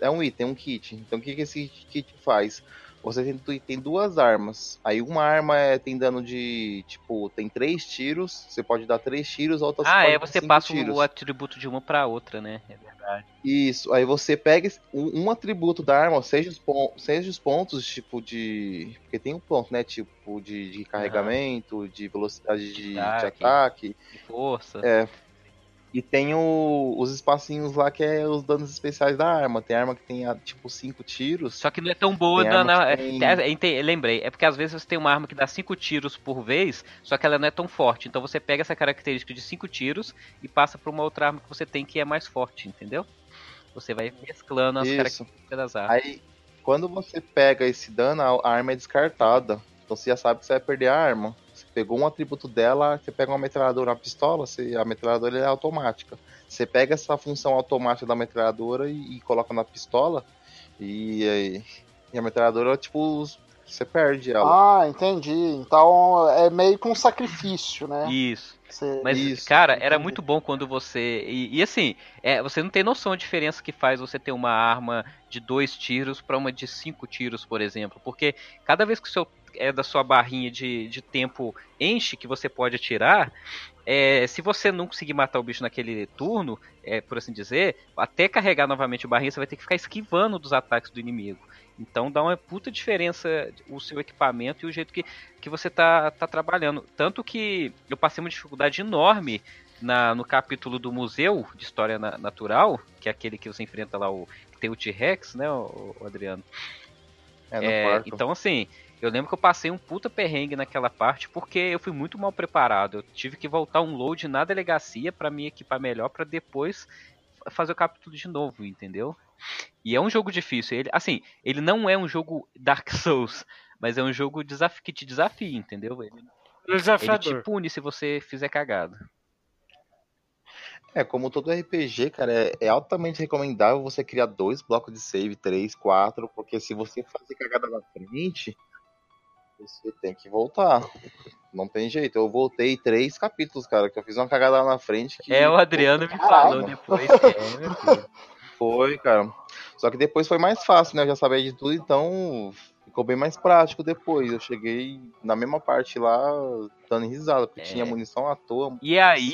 É um item, um kit. Então o que, que esse kit faz? Você tem, tem duas armas. Aí uma arma é, tem dano de. Tipo, tem três tiros. Você pode dar três tiros, a outra Ah, é, você passa tiros. o atributo de uma pra outra, né? É verdade. Isso, aí você pega um, um atributo da arma, seja os, pon- seja os pontos, tipo de. Porque tem um ponto, né? Tipo de, de carregamento, de velocidade de, de Ataque. ataque. De força. É. E tem o- os espacinhos lá que é os danos especiais da arma. Tem arma que tem ah, tipo cinco tiros. Só que não é tão boa arma na- que tem- é, é, lembrei, é porque às vezes você tem uma arma que dá 5 tiros por vez, só que ela não é tão forte. Então você pega essa característica de 5 tiros e passa pra uma outra arma que você tem que é mais forte, entendeu? Você vai mesclando as Isso. características das armas. Aí, quando você pega esse dano, a a arma é descartada. Então você já sabe que você vai perder a arma. Pegou um atributo dela, você pega uma metralhadora na pistola, você, a metralhadora é automática. Você pega essa função automática da metralhadora e, e coloca na pistola, e, aí- e a metralhadora, tipo, você perde ela. Ah, entendi. Então é meio que um sacrifício, né? Isso. Você- Mas, Isso, cara, era entendi. muito bom quando você. E, e assim, é, você não tem noção da diferença que faz você ter uma arma de dois tiros pra uma de cinco tiros, por exemplo. Porque cada vez que o seu é da sua barrinha de, de tempo enche que você pode atirar, é, se você não conseguir matar o bicho naquele turno, é, por assim dizer, até carregar novamente o barrinha, você vai ter que ficar esquivando dos ataques do inimigo. Então dá uma puta diferença o seu equipamento e o jeito que, que você tá, tá trabalhando. Tanto que eu passei uma dificuldade enorme na, no capítulo do Museu de História Na- Natural, que é aquele que você enfrenta lá, o, que tem o T-Rex, né, o, o Adriano? É, É, então, assim, eu lembro que eu passei um puta perrengue naquela parte porque eu fui muito mal preparado. Eu tive que voltar um load na delegacia pra me equipar melhor pra depois fazer o capítulo de novo, entendeu? E é um jogo difícil. Ele, assim, ele não é um jogo Dark [laughs] Souls, mas é um jogo desaf que te desafia, entendeu? Ele, Ele te pune se você fizer cagada. É, como todo RPG, cara, é, é, altamente recomendável você criar dois blocos de save, três, quatro, porque se você fazer cagada na frente, você tem que voltar. Não tem jeito. Eu voltei três capítulos, cara, que eu fiz uma cagada lá na frente. Que... É, o Adriano me falou depois. É, foi, cara. Só que depois foi mais fácil, né? Eu já sabia de tudo, então ficou bem mais prático depois. Eu cheguei na mesma parte lá, dando risada, porque é. tinha munição à toa. E aí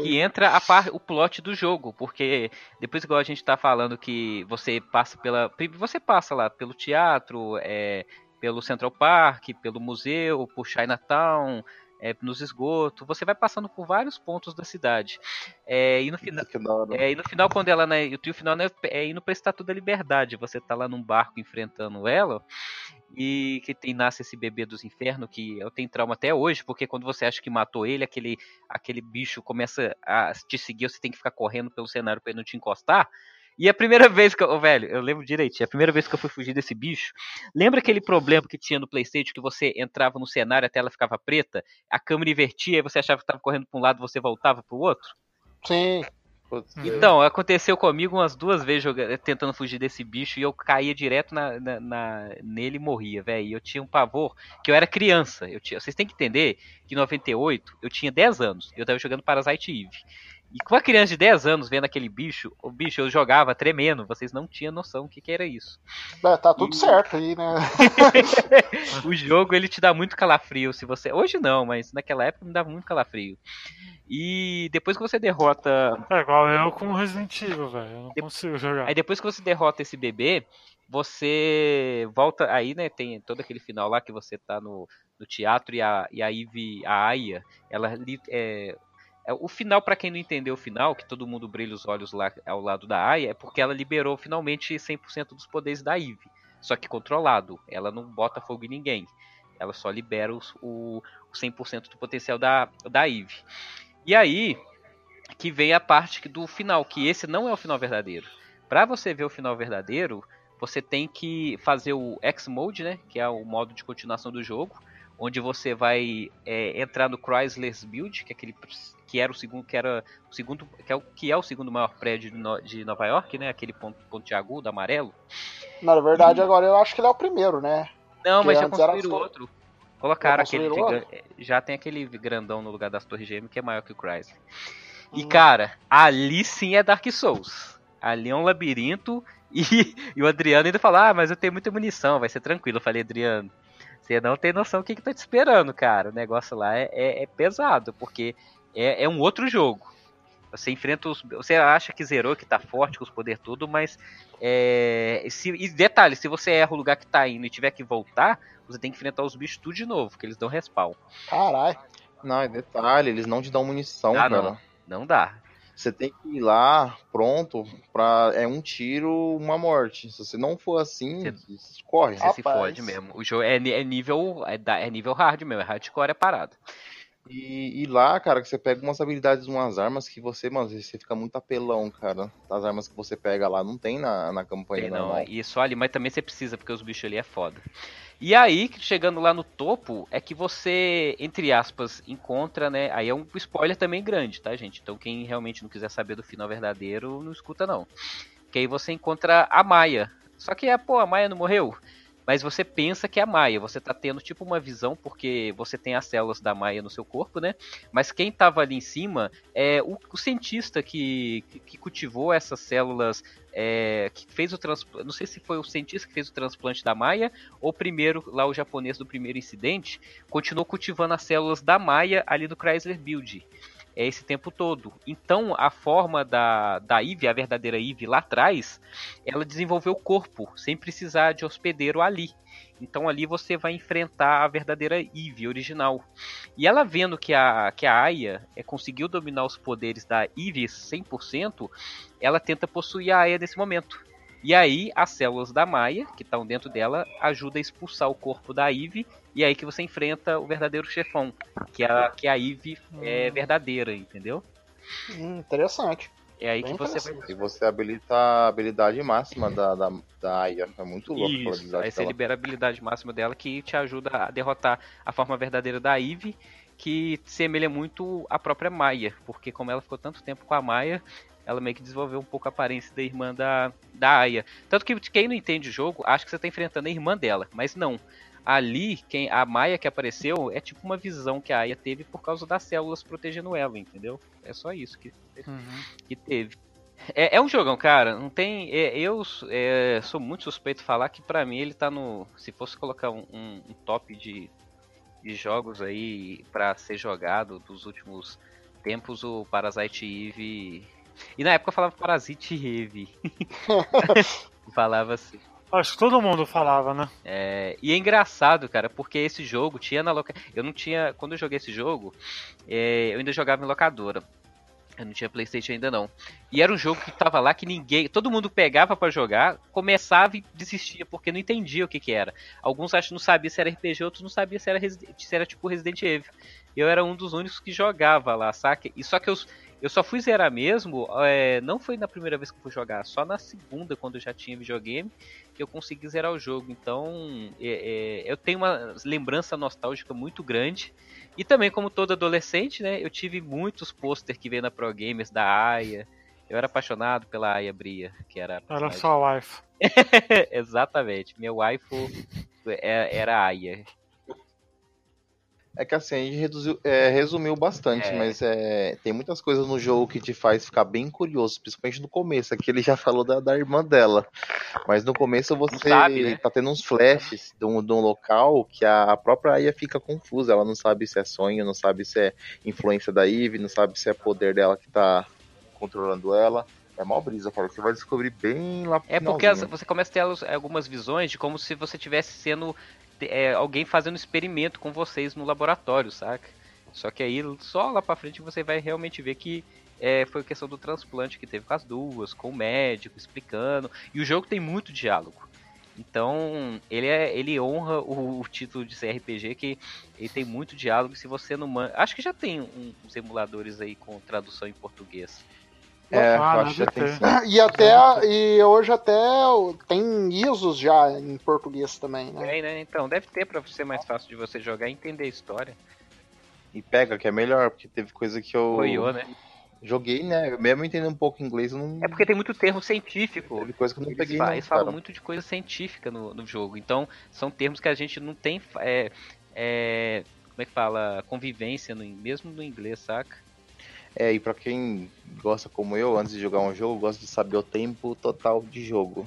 que entra a par, o plot do jogo, porque depois igual a gente tá falando que você passa pela. Você passa lá pelo teatro, é, pelo Central Park, pelo museu, por Chinatown, é, nos esgotos, você vai passando por vários pontos da cidade. É, e, no final, é, e no final, quando ela, né, o final né, é indo pra Estátua da Liberdade, você tá lá num barco enfrentando ela, e que tem, nasce esse bebê dos infernos, que eu tenho trauma até hoje, porque quando você acha que matou ele, aquele, aquele bicho começa a te seguir, você tem que ficar correndo pelo cenário para ele não te encostar, e a primeira vez que eu, oh, velho, eu lembro direitinho, a primeira vez que eu fui fugir desse bicho, lembra aquele problema que tinha no PlayStation que você entrava no cenário, a tela ficava preta, a câmera invertia e você achava que estava correndo para um lado, você voltava para o outro? Sim. Então, aconteceu comigo umas duas vezes jogando, tentando fugir desse bicho e eu caía direto na, na, na nele e morria, velho. E eu tinha um pavor, que eu era criança. Eu tinha, vocês têm que entender que em 98 eu tinha 10 anos e eu tava jogando Parasite Eve. E com uma criança de 10 anos vendo aquele bicho, o bicho eu jogava tremendo, vocês não tinham noção do que, que era isso. É, tá tudo e... certo aí, né? [laughs] o jogo ele te dá muito calafrio se você. Hoje não, mas naquela época me dava muito calafrio. E depois que você derrota. É igual eu com Resident Evil, velho. Eu não de... consigo jogar. Aí depois que você derrota esse bebê, você volta. Aí, né, tem todo aquele final lá que você tá no, no teatro e a, e a Ivy, a Aya, ela é, o final, para quem não entendeu o final, que todo mundo brilha os olhos lá ao lado da Aya, é porque ela liberou finalmente 100% dos poderes da Eve. Só que controlado. Ela não bota fogo em ninguém. Ela só libera os, o, o 100% do potencial da, da Eve. E aí que vem a parte do final, que esse não é o final verdadeiro. Para você ver o final verdadeiro, você tem que fazer o X-Mode, né, que é o modo de continuação do jogo, onde você vai é, entrar no Chrysler's Build, que é aquele que era o segundo, que era o segundo, que é o, que é o segundo maior prédio de, no, de Nova York, né? Aquele ponto, pontiagudo, amarelo. Na verdade, e... agora eu acho que ele é o primeiro, né? Não, mas já construíram outro. Colocaram aquele. Outro? Já tem aquele grandão no lugar das Torres Gêmeas que é maior que o Chrysler. E, hum. cara, ali sim é Dark Souls. Ali é um labirinto. E, [laughs] e o Adriano ainda falou: Ah, mas eu tenho muita munição, vai ser tranquilo. Eu falei, Adriano, você não tem noção do que, que tá te esperando, cara. O negócio lá é, é, é pesado, porque é, é um outro jogo. Você enfrenta os. Você acha que zerou, que tá forte com os poderes tudo, mas. É, se, e detalhe, se você erra o lugar que tá indo e tiver que voltar, você tem que enfrentar os bichos tudo de novo, que eles dão respawn. Caralho. Não, é detalhe, eles não te dão munição, ah, cara. Não, não dá. Você tem que ir lá pronto pra. É um tiro, uma morte. Se você não for assim, você corre. Você se fode mesmo. O jogo é, é nível. É, é nível hard mesmo, é hardcore é parado. E, e, lá, cara, que você pega umas habilidades, umas armas que você, mano, você fica muito apelão, cara. As armas que você pega lá não tem na, na campanha tem, normal. Não, isso ali, mas também você precisa, porque os bichos ali é foda. E aí, chegando lá no topo, é que você, entre aspas, encontra, né? Aí é um spoiler também grande, tá, gente? Então quem realmente não quiser saber do final verdadeiro, não escuta não. Que aí você encontra a Maia. Só que, pô, a Maia não morreu? Mas você pensa que é a Maia. Você tá tendo tipo uma visão, porque você tem as células da Maia no seu corpo, né? Mas quem tava ali em cima é o, o cientista que, que, cultivou essas células. É, que fez o transplante. Não sei se foi o cientista que fez o transplante da Maia, ou primeiro, lá o japonês do primeiro incidente, continuou cultivando as células da Maia ali no Chrysler Build é esse tempo todo. Então, a forma da, da Eve, a verdadeira Eve lá atrás, ela desenvolveu o corpo, sem precisar de hospedeiro ali. Então ali você vai enfrentar a verdadeira Eve original. E ela vendo que a, que a Aya é, conseguiu dominar os poderes da Eve 100%, ela tenta possuir a Aya nesse momento. E aí as células da Maia, que estão dentro dela, ajudam a expulsar o corpo da Eve e aí que você enfrenta o verdadeiro chefão, que a, que a Eve é hum. verdadeira, entendeu? Hum, interessante. É aí Bem que você vai. E você habilita a habilidade máxima da, da, da Aya. É muito louco Isso, Aí você libera a habilidade máxima dela que te ajuda a derrotar a forma verdadeira da Eve. que semelha muito a própria Maia, porque como ela ficou tanto tempo com a Maia, ela meio que desenvolveu um pouco a aparência da irmã da, da Aya. Tanto que quem não entende o jogo, acha que você está enfrentando a irmã dela, mas não. Ali, quem a Maia que apareceu é tipo uma visão que a Aya teve por causa das células protegendo ela, entendeu? É só isso que, uhum. que teve. É, é, um jogão, cara. Não tem. É, eu é, sou muito suspeito de falar que para mim ele tá no. Se fosse colocar um, um, um top de, de jogos aí para ser jogado dos últimos tempos, o Parasite Eve e na época eu falava Parasite Heavy. [laughs] [laughs] falava assim. Acho que todo mundo falava, né? É, e é engraçado, cara, porque esse jogo tinha na locadora. Eu não tinha. Quando eu joguei esse jogo, é, eu ainda jogava em locadora. Eu não tinha Playstation ainda não. E era um jogo que tava lá que ninguém. Todo mundo pegava para jogar, começava e desistia, porque não entendia o que que era. Alguns acho que não sabia se era RPG, outros não sabiam se era, se era tipo Resident Evil. Eu era um dos únicos que jogava lá, saca? E só que eu, eu só fui zerar mesmo, é, não foi na primeira vez que eu fui jogar, só na segunda, quando eu já tinha videogame, que eu consegui zerar o jogo. Então, é, é, eu tenho uma lembrança nostálgica muito grande. E também, como todo adolescente, né, eu tive muitos pôster que veio na Pro Gamers da Aya. Eu era apaixonado pela Aya Bria, que era. Era sua wife. [laughs] Exatamente, meu wife é, era a Aya. É que assim, a gente reduziu, é, resumiu bastante, é. mas é, tem muitas coisas no jogo que te faz ficar bem curioso, principalmente no começo. Aqui ele já falou da, da irmã dela. Mas no começo você sabe, né? tá tendo uns flashes de um, de um local que a, própria Aya fica confusa. Ela não sabe se é sonho, não sabe se é influência da Eve, não sabe se é poder dela que tá controlando ela. É mó brisa, cara. Você vai descobrir bem lá pro É porque as, você começa a ter algumas visões de como se você estivesse sendo é, alguém fazendo experimento com vocês no laboratório, saca? Só que aí só lá pra frente você vai realmente ver que é, foi questão do transplante que teve com as duas, com o médico explicando. E o jogo tem muito diálogo. Então, ele, é, ele honra o, o, título de CRPG, que ele tem muito diálogo. Se você não manda. Acho que já tem um, uns emuladores aí com tradução em português. É, ah, acho que tem [laughs] E até e hoje até tem ISOs já em português também, né? Tem, né? Então, deve ter para ser mais fácil de você jogar e entender a história. E pega, que é melhor, porque teve coisa que eu. Boiou, né? Joguei, né? Mesmo entendendo um pouco inglês, não. É porque tem muito termo científico. Teve coisa que eu não eles peguei. Falam, eles falam muito de coisa científica no, no jogo. Então, são termos que a gente não tem. É, é, como é que fala? Convivência, no, mesmo no inglês, saca? É, e para quem gosta como eu, antes de jogar um jogo, gosta de saber o tempo total de jogo.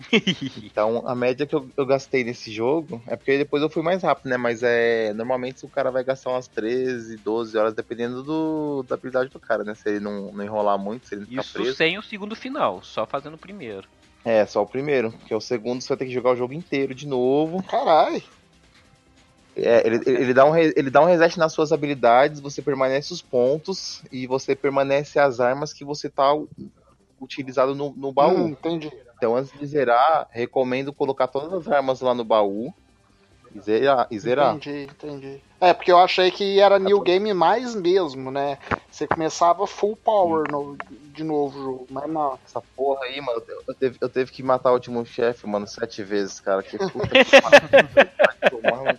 [laughs] então, a média que eu, eu, gastei nesse jogo é porque depois eu fui mais rápido, né? Mas é. Normalmente o cara vai gastar umas 13, 12 horas, dependendo do, da habilidade do cara, né? Se ele não, não enrolar muito, se ele não Isso preso. sem o segundo final, só fazendo o primeiro. É, só o primeiro. Porque o segundo você vai ter que jogar o jogo inteiro de novo. Caralho! É, ele, ele, dá um, ele dá um reset nas suas habilidades, você permanece os pontos e você permanece as armas que você tá utilizado no, no baú. Hum, entendi. Então, antes de zerar, recomendo colocar todas as armas lá no baú e zerar. E zerar. Entendi, entendi. É, porque eu achei que era New Game mais mesmo, né? Você começava full power no, de novo o jogo, mas não. Essa porra aí, mano, eu teve, eu teve que matar o último chefe, mano, sete vezes, cara. Que [laughs] puta que tomar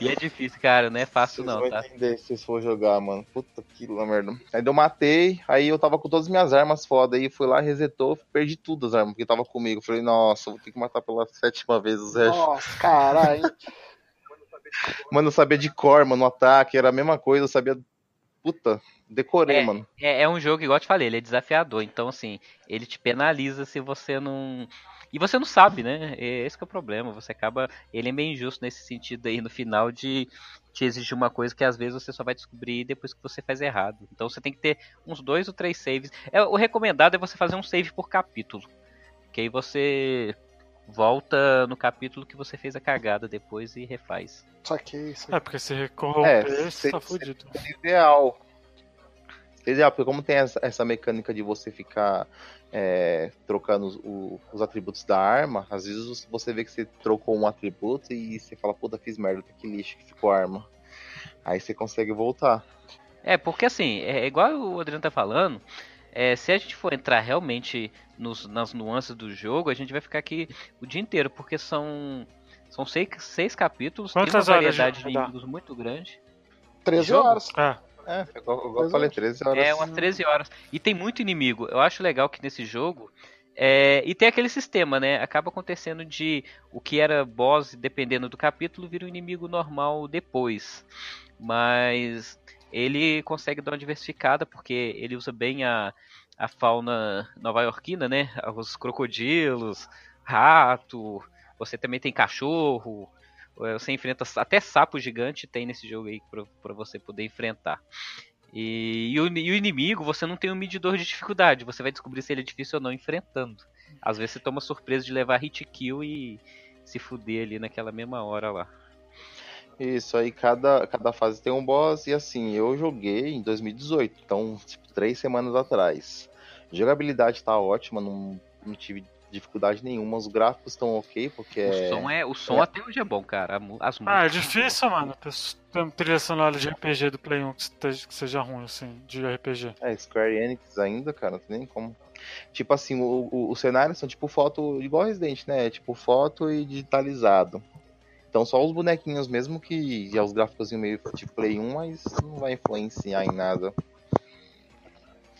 E é difícil, cara, não é fácil vocês não, tá? entender se vocês for jogar, mano. Puta que merda. Aí eu matei, aí eu tava com todas as minhas armas foda, aí fui lá, resetou, perdi tudo as armas, porque tava comigo. Falei, nossa, vou ter que matar pela sétima vez os restos. Nossa, caralho. Mano, eu sabia de cor, mano, no ataque, era a mesma coisa, eu sabia. Puta, decorei, é, mano. É, é um jogo, igual eu te falei, ele é desafiador, então assim, ele te penaliza se você não. E você não sabe, né? Esse é o problema. Você acaba. Ele é meio injusto nesse sentido aí no final de te exigir uma coisa que às vezes você só vai descobrir depois que você faz errado. Então você tem que ter uns dois ou três saves. É, o recomendado é você fazer um save por capítulo. Que aí você volta no capítulo que você fez a cagada depois e refaz. Saquei, É, porque se corromper, é, você tá fudido. É ideal. Ideal, porque como tem essa, essa mecânica de você ficar é, trocando os, o, os, atributos da arma, às vezes você vê que você trocou um atributo e você fala, puta, fiz merda, que lixo que ficou a arma. Aí você consegue voltar. É, porque assim, é igual o Adriano tá falando, é, se a gente for entrar realmente nos, nas nuances do jogo, a gente vai ficar aqui o dia inteiro, porque são, são seis, seis capítulos, Quantas tem uma variedade de inimigos muito grande. 13 horas. É. É, igual, eu falei, 13 horas. É, umas 13 horas. E tem muito inimigo. Eu acho legal que nesse jogo. É, e tem aquele sistema, né? Acaba acontecendo de o que era boss, dependendo do capítulo, vira um inimigo normal depois. Mas ele consegue dar uma diversificada, porque ele usa bem a, a fauna nova-iorquina, né? Os crocodilos, rato, você também tem cachorro, você enfrenta até sapo gigante tem nesse jogo aí para você poder enfrentar. E, e, o, e, o, inimigo, você não tem um medidor de dificuldade, você vai descobrir se ele é difícil ou não enfrentando. Às vezes você toma surpresa de levar hit kill e se fuder ali naquela mesma hora lá. Isso, aí cada, cada fase tem um boss, e assim, eu joguei em 2018, então, tipo, três semanas atrás. Jogabilidade tá ótima, não, não tive dificuldade nenhuma. Os gráficos estão ok, porque o é... Som é. O som é... até hoje é bom, cara. As ah, é difícil, mano. Ter trilha sonora de RPG do Play 1 que seja ruim, assim, de RPG. É, Square Enix ainda, cara, não tem nem como. Tipo assim, o, o, os cenários são tipo foto, igual Resident, né? Tipo foto e digitalizado. Então só os bonequinhos mesmo que é os gráficos meio de Play 1, mas não vai influenciar em nada.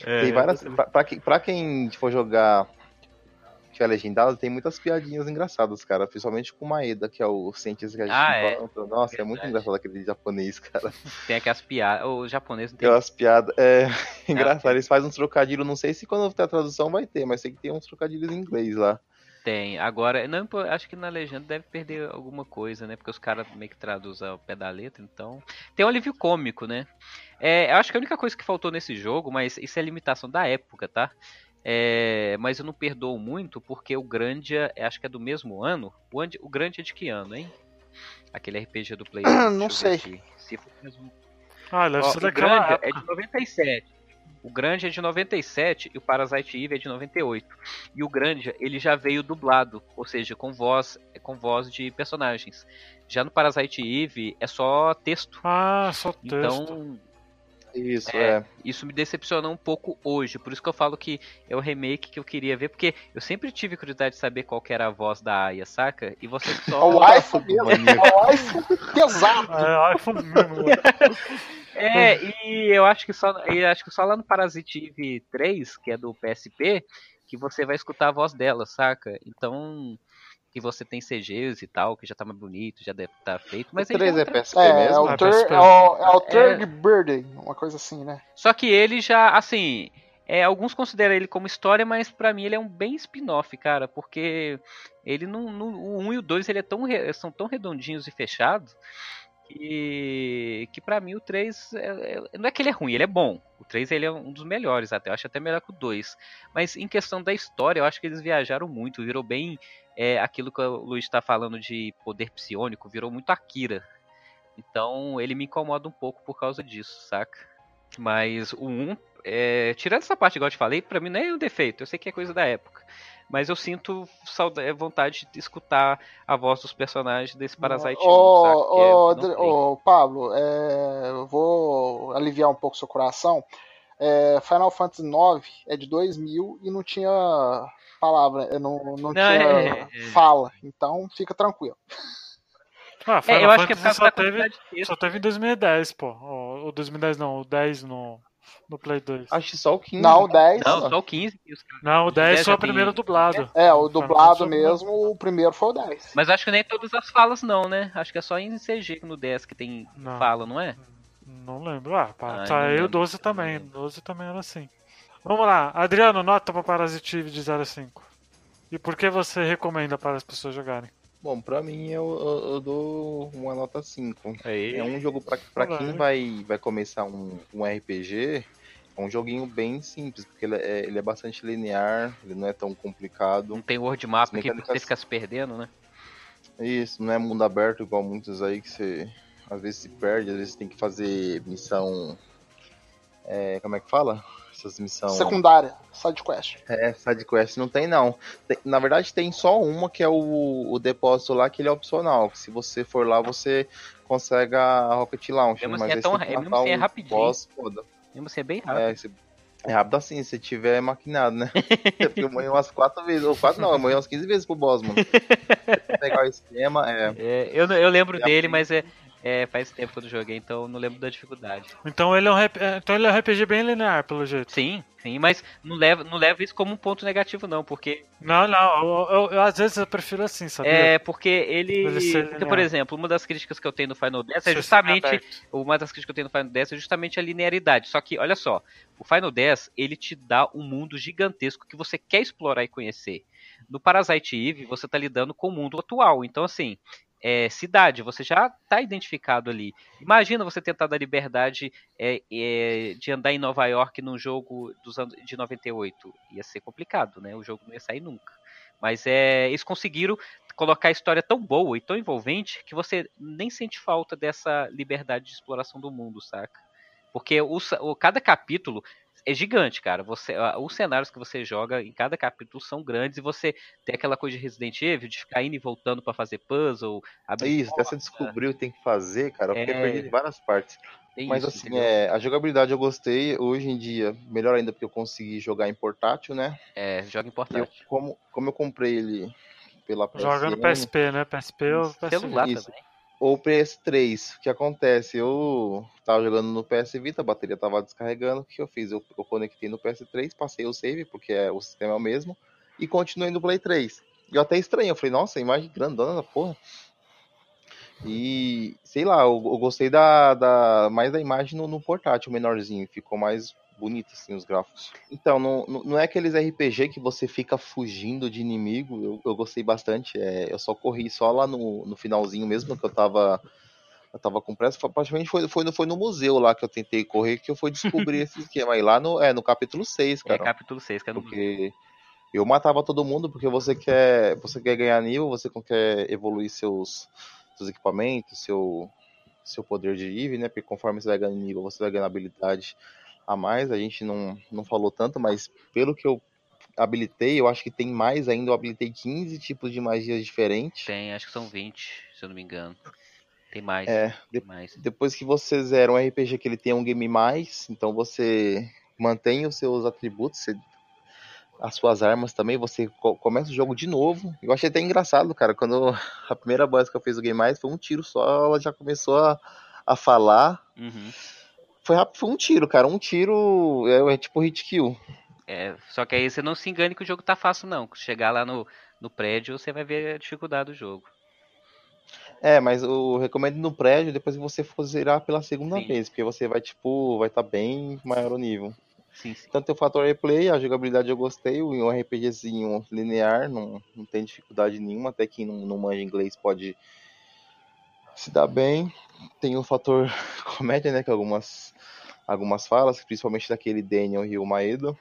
É, Tem várias. Pra, pra, pra, quem for jogar tiver legendado, tem muitas piadinhas engraçadas, cara. Principalmente com o Maeda, que é o cientista que a gente ah, é. encontra. Nossa, Verdade. é muito engraçado aquele japonês, cara. [laughs] Tem aquelas piadas. O japonês não tem. Aquelas piadas. É, é [laughs] engraçado. Eles fazem uns trocadilhos. Não sei se quando ter a tradução vai ter, mas sei que tem uns trocadilhos em inglês lá. Tem. Agora, não, acho que na legenda deve perder alguma coisa, né? Porque os caras meio que traduzem ao pé da letra, então. Tem um alívio cômico, né? É, eu acho que a única coisa que faltou nesse jogo, mas isso é limitação da época, tá? É, mas eu não perdoo muito porque o Grandia, acho que é do mesmo ano. O, o Grandia é de que ano, hein? Aquele RPG do Play. [clears throat] não sei. Se for mesmo. Ah, deve ser daquela é de 97. O Grande é de 97 e o Parasite Eve é de 98. E o Grande, ele já veio dublado, ou seja, com voz, com voz de personagens. Já no Parasite Eve é só texto. Ah, só texto. Então, isso, é, é, Isso me decepcionou um pouco hoje. Por isso que eu falo que é o remake que eu queria ver, porque eu sempre tive curiosidade de saber qual era a voz da Aya, saca? E você [laughs] só. o iPhone mesmo. o iPhone pesado. É, o iPhone mesmo. [laughs] é, e eu acho que só. Eu acho que só lá no Parasite Eve 3, que é do PSP, que você vai escutar a voz dela, saca? Então que você tem CGs e tal, que já tá mais bonito, já deve estar tá feito. Mas o 3 é PSP é, mesmo? É o, ter, é o, é o Third é... Burden, uma coisa assim, né? Só que ele já, assim, é, alguns consideram ele como história, mas para mim ele é um bem spin-off, cara, porque ele não, no, o 1 e o 2 ele é tão, são tão redondinhos e fechados que, que para mim o 3 é, é, não é que ele é ruim, ele é bom. O 3 ele é um dos melhores até, eu acho até melhor que o 2. Mas em questão da história, eu acho que eles viajaram muito, virou bem é, aquilo que o Luiz está falando de poder psionico, virou muito Akira. Então ele me incomoda um pouco por causa disso, saca? Mas o 1, é, tirando essa parte, igual eu te falei, pra mim não é um defeito, eu sei que é coisa da época. Mas eu sinto saudade, vontade de escutar a voz dos personagens desse Parasite ô, 1, é, ô, Pablo, é, eu vou aliviar um pouco seu coração. É, Final Fantasy IX é de 2000 e não tinha palavra, não, não, não tinha é, é... fala, então fica tranquilo. Ah, Final é, eu acho que é só teve, só teve em 2010, pô. O, o 2010 não, o 10 no, no Play 2. Acho que só o 15. Não, o 10. Não, só o 15. Não, o 10 foi o primeiro dublado. É, o dublado mesmo, o primeiro foi o 10. Mas acho que nem todas as falas não, né? Acho que é só em CG no 10 que tem não. fala, não é? Não lembro. Ah, pá, tá aí o 12 também. 12 também era assim. Vamos lá, Adriano, nota para Parasitive de 0 a 5. E por que você recomenda para as pessoas jogarem? Bom, pra mim eu, eu, eu dou uma nota 5. É, é um jogo pra, pra quem vai, vai começar um, um RPG, é um joguinho bem simples, porque ele é, ele é bastante linear, ele não é tão complicado. Não tem word map que você fica se perdendo, né? Isso, não é mundo aberto igual muitos aí que você às vezes se perde, às vezes tem que fazer missão. É, como é que fala? Essas missões. Secundária, sidequest. É, sidequest não tem não. Tem, na verdade tem só uma que é o, o depósito lá, que ele é opcional. Se você for lá, você consegue a Rocket Launch. Mesmo mas assim é, tão, é, mesmo assim é rapidinho. Boss, mesmo assim é bem rápido. É, é rápido assim, se tiver maquinado, né? [laughs] eu morri umas quatro vezes, ou quatro não, eu morri umas 15 vezes pro boss, mano. [laughs] pegar o esquema, é. é eu, eu lembro é dele, assim. mas é, É, faz tempo que eu joguei, então não lembro da dificuldade. Então ele é um, então ele é um RPG bem linear, pelo jeito. Sim, sim, mas não leva, não leva isso como um ponto negativo, não, porque. Não, não, eu, eu, eu às vezes eu prefiro assim, sabe? É, porque ele. Porque, por exemplo, uma das críticas que eu tenho no Final 10 é justamente. Uma das críticas que eu tenho no Final 10 é justamente a linearidade. Só que, olha só, o Final 10 ele te dá um mundo gigantesco que você quer explorar e conhecer. No Parasite Eve, você está lidando com o mundo atual. Então, assim, é, cidade, você já está identificado ali. Imagina você tentar dar liberdade é, é, de andar em Nova York num jogo dos anos de 98. Ia ser complicado, né? O jogo não ia sair nunca. Mas é, eles conseguiram colocar a história tão boa e tão envolvente que você nem sente falta dessa liberdade de exploração do mundo, saca? Porque o, o cada capítulo é gigante, cara. Você, os cenários que você joga em cada capítulo são grandes e você tem aquela coisa de Resident Evil, de ficar indo e voltando para fazer puzzle. Isso, até você descobriu o que tem que fazer, cara. Eu é... fiquei perdido em várias partes. Tem Mas isso, assim, é, a jogabilidade eu gostei. Hoje em dia, melhor ainda porque eu consegui jogar em portátil, né? É, joga em portátil. Eu, como, como eu comprei ele pela PSN... Joga no PSP, né? PSP ou PSP. Celular isso. também ou PS3. O que acontece? Eu tava jogando no PS Vita, a bateria tava descarregando. O que eu fiz? Eu, eu conectei no PS3, passei o save, porque é, o sistema é o mesmo, e continuei no Play 3. E eu até estranho, eu falei, nossa, imagem grandona da porra. E sei lá, eu, eu gostei da, da, mais da imagem no, no portátil menorzinho, ficou mais bonito, assim, os gráficos. Então, não, não é aqueles RPG que você fica fugindo de inimigo. Eu, eu gostei bastante. É, eu só corri só lá no, no finalzinho mesmo, que eu tava. Eu tava com pressa. Praticamente foi, foi, foi no museu lá que eu tentei correr que eu fui descobrir [laughs] esse esquema. E lá no, é, no capítulo 6, cara. É, capítulo 6, que é no Porque eu matava todo mundo porque você quer, você quer ganhar nível, você quer evoluir seus, seus equipamentos, seu, seu poder de IV, né? Porque conforme você vai ganhando nível, você vai ganhando habilidade a mais, a gente não, não falou tanto, mas pelo que eu habilitei, eu acho que tem mais ainda, eu habilitei 15 tipos de magias diferentes. Tem, acho que são 20, se eu não me engano. Tem mais. É, tem de, mais. depois que você zera um RPG que ele tem um game mais, então você mantém os seus atributos, você, as suas armas também, você co começa o jogo de novo. Eu achei até engraçado, cara, quando [laughs] a primeira boss que eu fiz o game mais foi um tiro só, ela já começou a, a falar. Uhum. Foi rápido, foi um tiro, cara. Um tiro é, é tipo hit kill. É, só que aí você não se engane que o jogo tá fácil, não. Chegar lá no, no prédio, você vai ver a dificuldade do jogo. É, mas eu recomendo no prédio depois que você for zerar pela segunda sim. vez, porque você vai, tipo, vai estar tá bem maior o nível. Sim, sim. Tem o fator replay, a jogabilidade eu gostei, um RPGzinho linear, não, não tem dificuldade nenhuma, até quem não, não manja inglês pode se dar bem. Tem o fator [laughs] comédia, né, que algumas algumas falas, principalmente daquele Daniel Rio Maeda.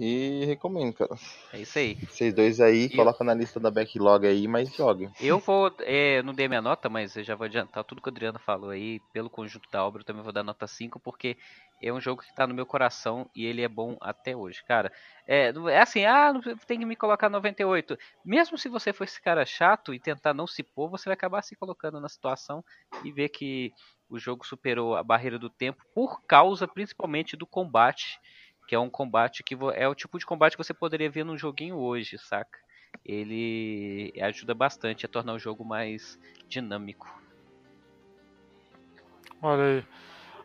E recomendo, cara. É isso aí. Vocês dois aí, eu... coloca na lista da backlog aí, mas joga. Eu vou, é, não dei minha nota, mas eu já vou adiantar tudo que o Adriano falou aí, pelo conjunto da obra, eu também vou dar nota 5, porque é um jogo que tá no meu coração e ele é bom até hoje, cara. É, é assim, ah, tem que me colocar 98. Mesmo se você for esse cara chato e tentar não se pôr, você vai acabar se colocando na situação e ver que o jogo superou a barreira do tempo por causa principalmente do combate que é um combate que é o tipo de combate que você poderia ver num joguinho hoje, saca? Ele ajuda bastante a tornar o jogo mais dinâmico. Olha aí.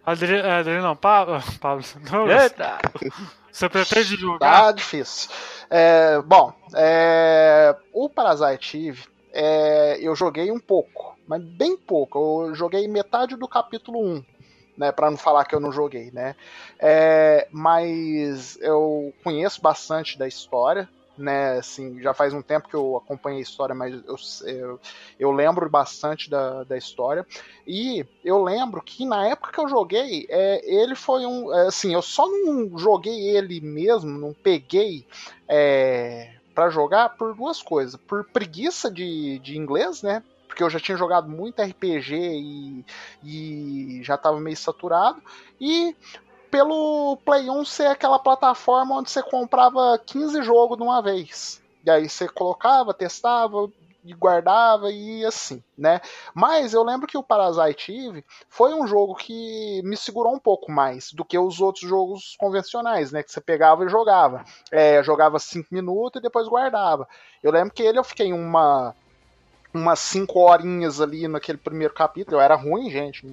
Adri... É, Adriano, não, Pablo. [laughs] Pablo não, Eita! [laughs] Você pretende jogar? Tá difícil. É, bom, é, o Parasite Eve, é, eu joguei um pouco, mas bem pouco. Eu joguei metade do capítulo 1 né, para não falar que eu não joguei, né? É, mas eu conheço bastante da história, né? Assim, já faz um tempo que eu acompanho a história, mas eu, eu, eu, lembro bastante da, da história. E eu lembro que na época que eu joguei, é, ele foi um. É, assim, eu só não joguei ele mesmo, não peguei. É, para jogar por duas coisas. Por preguiça de, de inglês, né? Porque eu já tinha jogado muito RPG e, e já estava meio saturado. E pelo Play 1 ser aquela plataforma onde você comprava 15 jogos de uma vez. E aí você colocava, testava e guardava e assim, né? Mas eu lembro que o Parasite Eve foi um jogo que me segurou um pouco mais do que os outros jogos convencionais, né? Que você pegava e jogava. É, jogava 5 minutos e depois guardava. Eu lembro que ele eu fiquei uma umas 5 horinhas ali naquele primeiro capítulo. Eu era ruim, gente.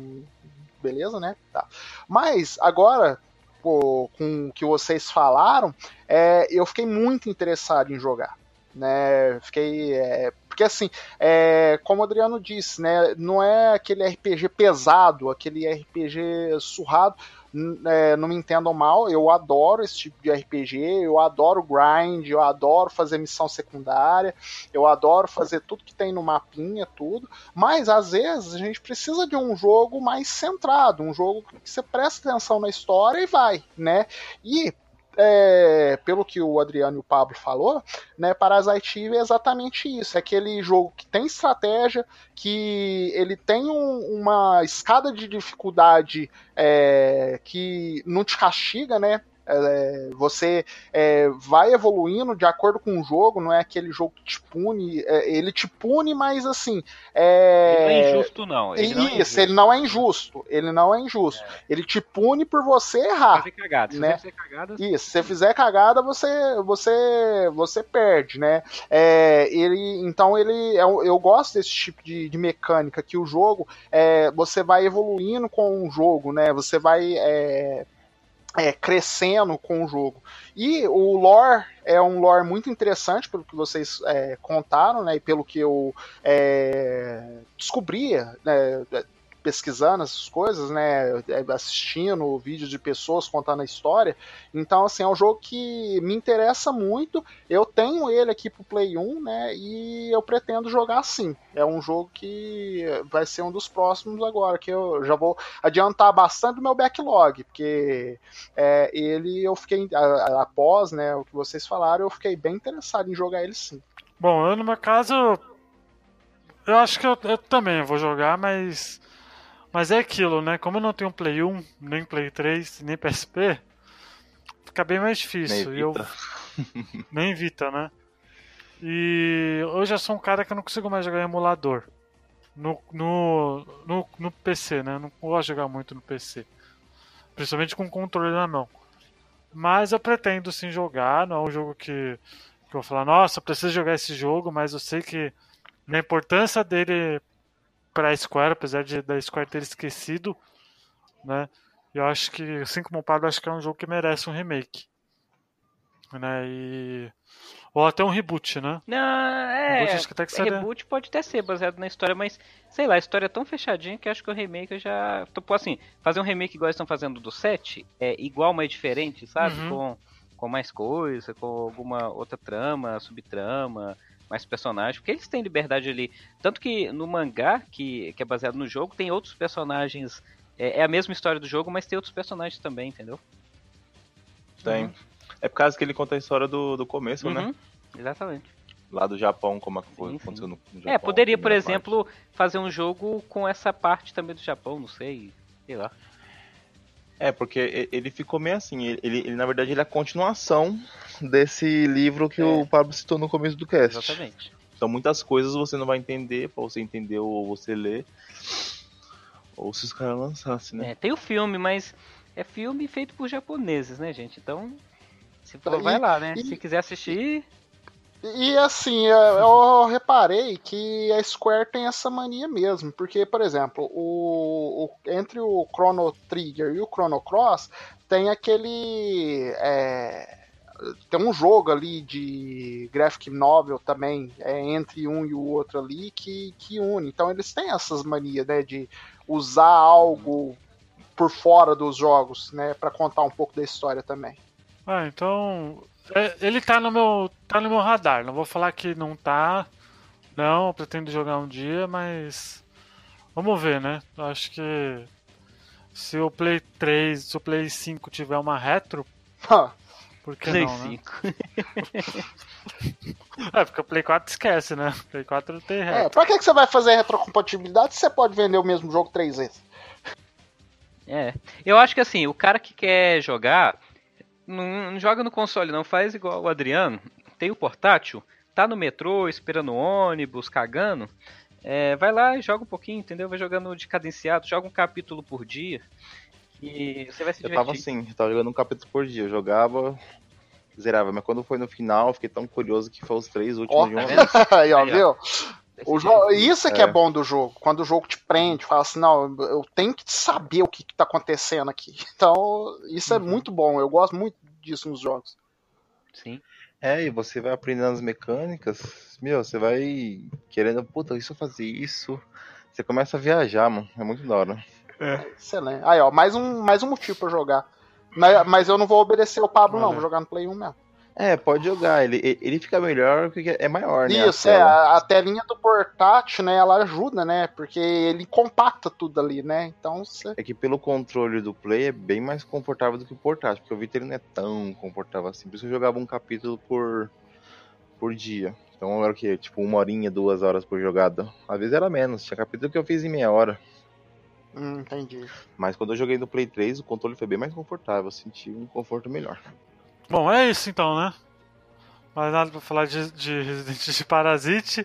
Beleza, né? Tá. Mas agora, pô, com o que vocês falaram, é, eu fiquei muito interessado em jogar. Né, fiquei. É, porque assim, é, como o Adriano disse, né, não é aquele RPG pesado, aquele RPG surrado é, não me entendam mal, eu adoro esse tipo de RPG, eu adoro grind, eu adoro fazer missão secundária, eu adoro fazer tudo que tem no mapinha, tudo, mas às vezes a gente precisa de um jogo mais centrado, um jogo que você presta atenção na história e vai, né? E é, pelo que o Adriano e o Pablo falou, né, Parasite Eve é exatamente isso. É aquele jogo que tem estratégia, que ele tem um, uma escada de dificuldade é, que não te castiga, né? É, você é, vai evoluindo de acordo com o jogo, não é aquele jogo que te pune. É, ele te pune, mas assim. É... Ele não é injusto, não. Ele Isso, não é injusto. ele não é injusto. Ele não é injusto. É. Ele te pune por você errar. Fazer cagada. Se né? você cagada... Isso, se você fizer cagada, você, você, você perde, né? É, ele, então ele. Eu gosto desse tipo de, de mecânica que o jogo. você vai evoluindo com o jogo, né? Você vai é, crescendo com o jogo. E o lore é um lore muito interessante, pelo que vocês é, contaram, né, e pelo que eu é, descobria, né, pesquisando essas coisas, né, é, assistindo vídeos de pessoas contando a história. Então, assim, é um jogo que me interessa muito. Eu tenho ele aqui pro Play 1, né, e eu pretendo jogar assim. É um jogo que vai ser um dos próximos agora, que eu já vou adiantar bastante do meu backlog, porque é, ele eu fiquei, após, né, o que vocês falaram, eu fiquei bem interessado em jogar ele sim. Bom, eu no meu caso, eu acho que eu, eu também vou jogar, mas mas é aquilo, né? Como eu não tenho Play 1, nem Play 3, nem PSP, fica bem mais difícil. Nem Vita. Eu... [laughs] nem Vita, né? E hoje eu sou um cara que eu não consigo mais jogar em emulador. No, no, no, no PC, né? Eu não gosto de jogar muito no PC. Principalmente com o controle na mão. Mas eu pretendo sim jogar. Não é um jogo que, que eu vou falar, nossa, eu preciso jogar esse jogo, mas eu sei que a importância dele para a Square, apesar de da Square ter esquecido, né? Eu acho que, assim como o Pablo, acho que é um jogo que merece um remake. Né? E... Ou até um reboot, né? Não, é. Reboot, acho que até que seria... Reboot pode até ser baseado na história, mas sei lá, a história é tão fechadinha que acho que o remake eu já. Tipo assim, fazer um remake igual eles estão fazendo do 7 é igual, mas diferente, sabe? Uhum. Com, com mais coisa, com alguma outra trama, subtrama mais personagens, porque eles têm liberdade ali. Tanto que no mangá, que, que é baseado no jogo, tem outros personagens. É, é a mesma história do jogo, mas tem outros personagens também, entendeu? Tem. Uhum. É por causa que ele conta a história do, do começo, né? uhum. né? Exatamente. Lá do Japão, como foi, aconteceu no, no é, Japão. É, poderia, por exemplo, parte. fazer um jogo com essa parte também do Japão, não sei, sei lá. É, porque ele ficou meio assim, ele, ele na verdade ele é a continuação desse livro que é. o Pablo citou no começo do cast. Exatamente. Então muitas coisas você não vai entender, pra você entender ou você ler. Ou se os caras lançassem, né? É, tem o filme, mas é filme feito por japoneses, né, gente? Então, se for, vai lá, né? E, se quiser assistir. E assim, eu reparei que a Square tem essa mania mesmo, porque, por exemplo, o, o entre o Chrono Trigger e o Chrono Cross tem aquele. É, tem um jogo ali de graphic novel também, é, entre um e o outro ali, que, que une. Então eles têm essas manias, né, de usar algo por fora dos jogos, né, para contar um pouco da história também. Ah, então é, ele tá no meu. tá no meu radar. Não vou falar que não tá. Não, pretendo jogar um dia, mas. Vamos ver, né? Acho que se o Play 3, se o Play 5 tiver uma retro. Por que Play não, 5. Né? [laughs] é, porque o Play 4 esquece, né? O Play 4 tem retro. É, pra que, que você vai fazer retrocompatibilidade se você pode vender o mesmo jogo três vezes? É. Eu acho que assim, o cara que quer jogar não, não joga no console, não. Faz igual o Adriano. Tem o portátil, tá no metrô, esperando o ônibus, cagando. É, vai lá e joga um pouquinho, entendeu? Vai jogando de cadenciado, joga um capítulo por dia. E você vai se divertir. Eu tava assim, eu tava jogando um capítulo por dia. Eu jogava, zerava. Mas quando foi no final, fiquei tão curioso que foi os três últimos oh, de uma vez. [laughs] Aí, ó, viu? O jogo, isso é que é. é bom do jogo. Quando o jogo te prende, fala assim, não, eu tenho que saber o que, está acontecendo aqui. [laughs] Então, isso é uhum. muito bom. Eu gosto muito disso nos jogos. Sim. É, e você vai aprendendo as mecânicas, meu, você vai querendo, puta, isso eu fazer isso. Você começa a viajar, mano. É muito da hora. É. Excelente. Aí, ó, mais um, mais um motivo pra jogar. Mas, mas eu não vou obedecer o Pablo, não. Vou jogar no Play 1 mesmo. É, pode jogar. Ele, ele fica melhor porque é maior, né? Isso, a é. A, a, telinha do portátil, né? Ela ajuda, né? Porque ele compacta tudo ali, né? Então você... É que pelo controle do Play é bem mais confortável do que o portátil. Porque o Vita ele não é tão confortável assim. Por isso eu jogava um capítulo por, por dia. Então era o quê? Tipo, uma horinha, duas horas por jogada. Às vezes era menos. Tinha capítulo que eu fiz em meia hora. Hum, entendi. Mas quando eu joguei no Play 3, o controle foi bem mais confortável. Eu senti um conforto melhor. Bom, é isso então, né? Mais nada pra falar de, de Resident de Parasite.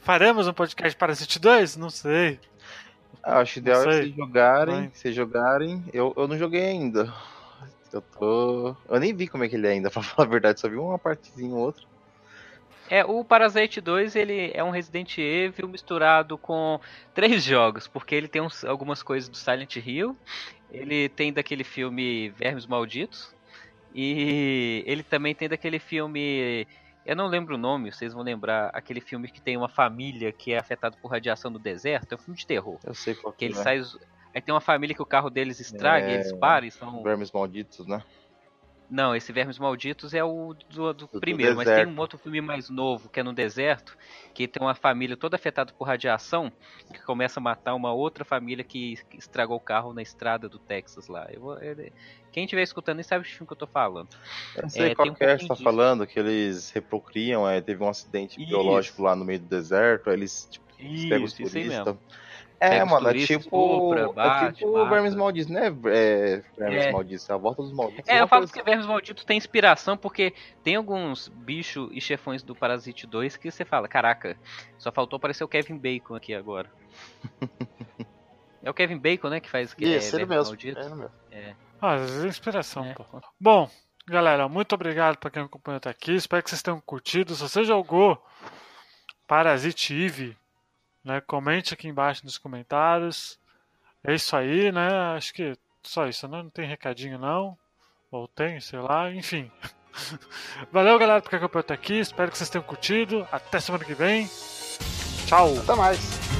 Faremos um podcast Parasite 2? Não sei. Ah, acho ideal é se jogarem. Se jogarem. Eu, eu não joguei ainda. Eu tô. Eu nem vi como é que ele é ainda, [laughs] pra falar a verdade, só vi uma partezinha ou outra. É, o Parasite 2 ele é um Resident Evil misturado com três jogos, porque ele tem uns, algumas coisas do Silent Hill, ele tem daquele filme Vermes Malditos, e ele também tem daquele filme. Eu não lembro o nome, vocês vão lembrar. Aquele filme que tem uma família que é afetada por radiação no deserto. É um filme de terror. Eu sei qual que, que ele é. sai. Aí tem uma família que o carro deles estraga é... e eles param e são. Vermes malditos, né? Não, esse Vermes Malditos é o do, do, primeiro, do mas tem um outro filme mais novo, que é no deserto, que tem uma família toda afetada por radiação, que começa a matar uma outra família que estragou o carro na estrada do Texas lá. Eu vou, eu, quem estiver escutando nem sabe o filme que eu tô falando. Eu não sei é, qual um que é que tá falando, que eles reprocriam, é, teve um acidente isso. biológico lá no meio do deserto, aí eles tipo, isso, pegam os turistas. É, mano, é tipo. é tipo Vermes Malditos, né? É, Vermes é. Malditos, é a volta dos malditos. É, eu falo que Vermes Malditos tem inspiração porque tem alguns bichos e chefões do Parasite 2 que você fala, caraca, só faltou aparecer o Kevin Bacon aqui agora. [laughs] é o Kevin Bacon, né, que faz que Isso, é, ele mesmo. Malditos. É, mesmo. É. Ah, às vezes é inspiração, é. pô. Bom, galera, muito obrigado para quem acompanhou até aqui. Espero que vocês tenham curtido. Se você jogou Parasite Eve né? Comente aqui embaixo nos comentários. É isso aí, né? Acho que só isso, né? Não tem recadinho não. Ou tem, sei lá, enfim. [laughs] Valeu, galera, por acompanhou até aqui. Espero que vocês tenham curtido. Até semana que vem. Tchau. Até mais.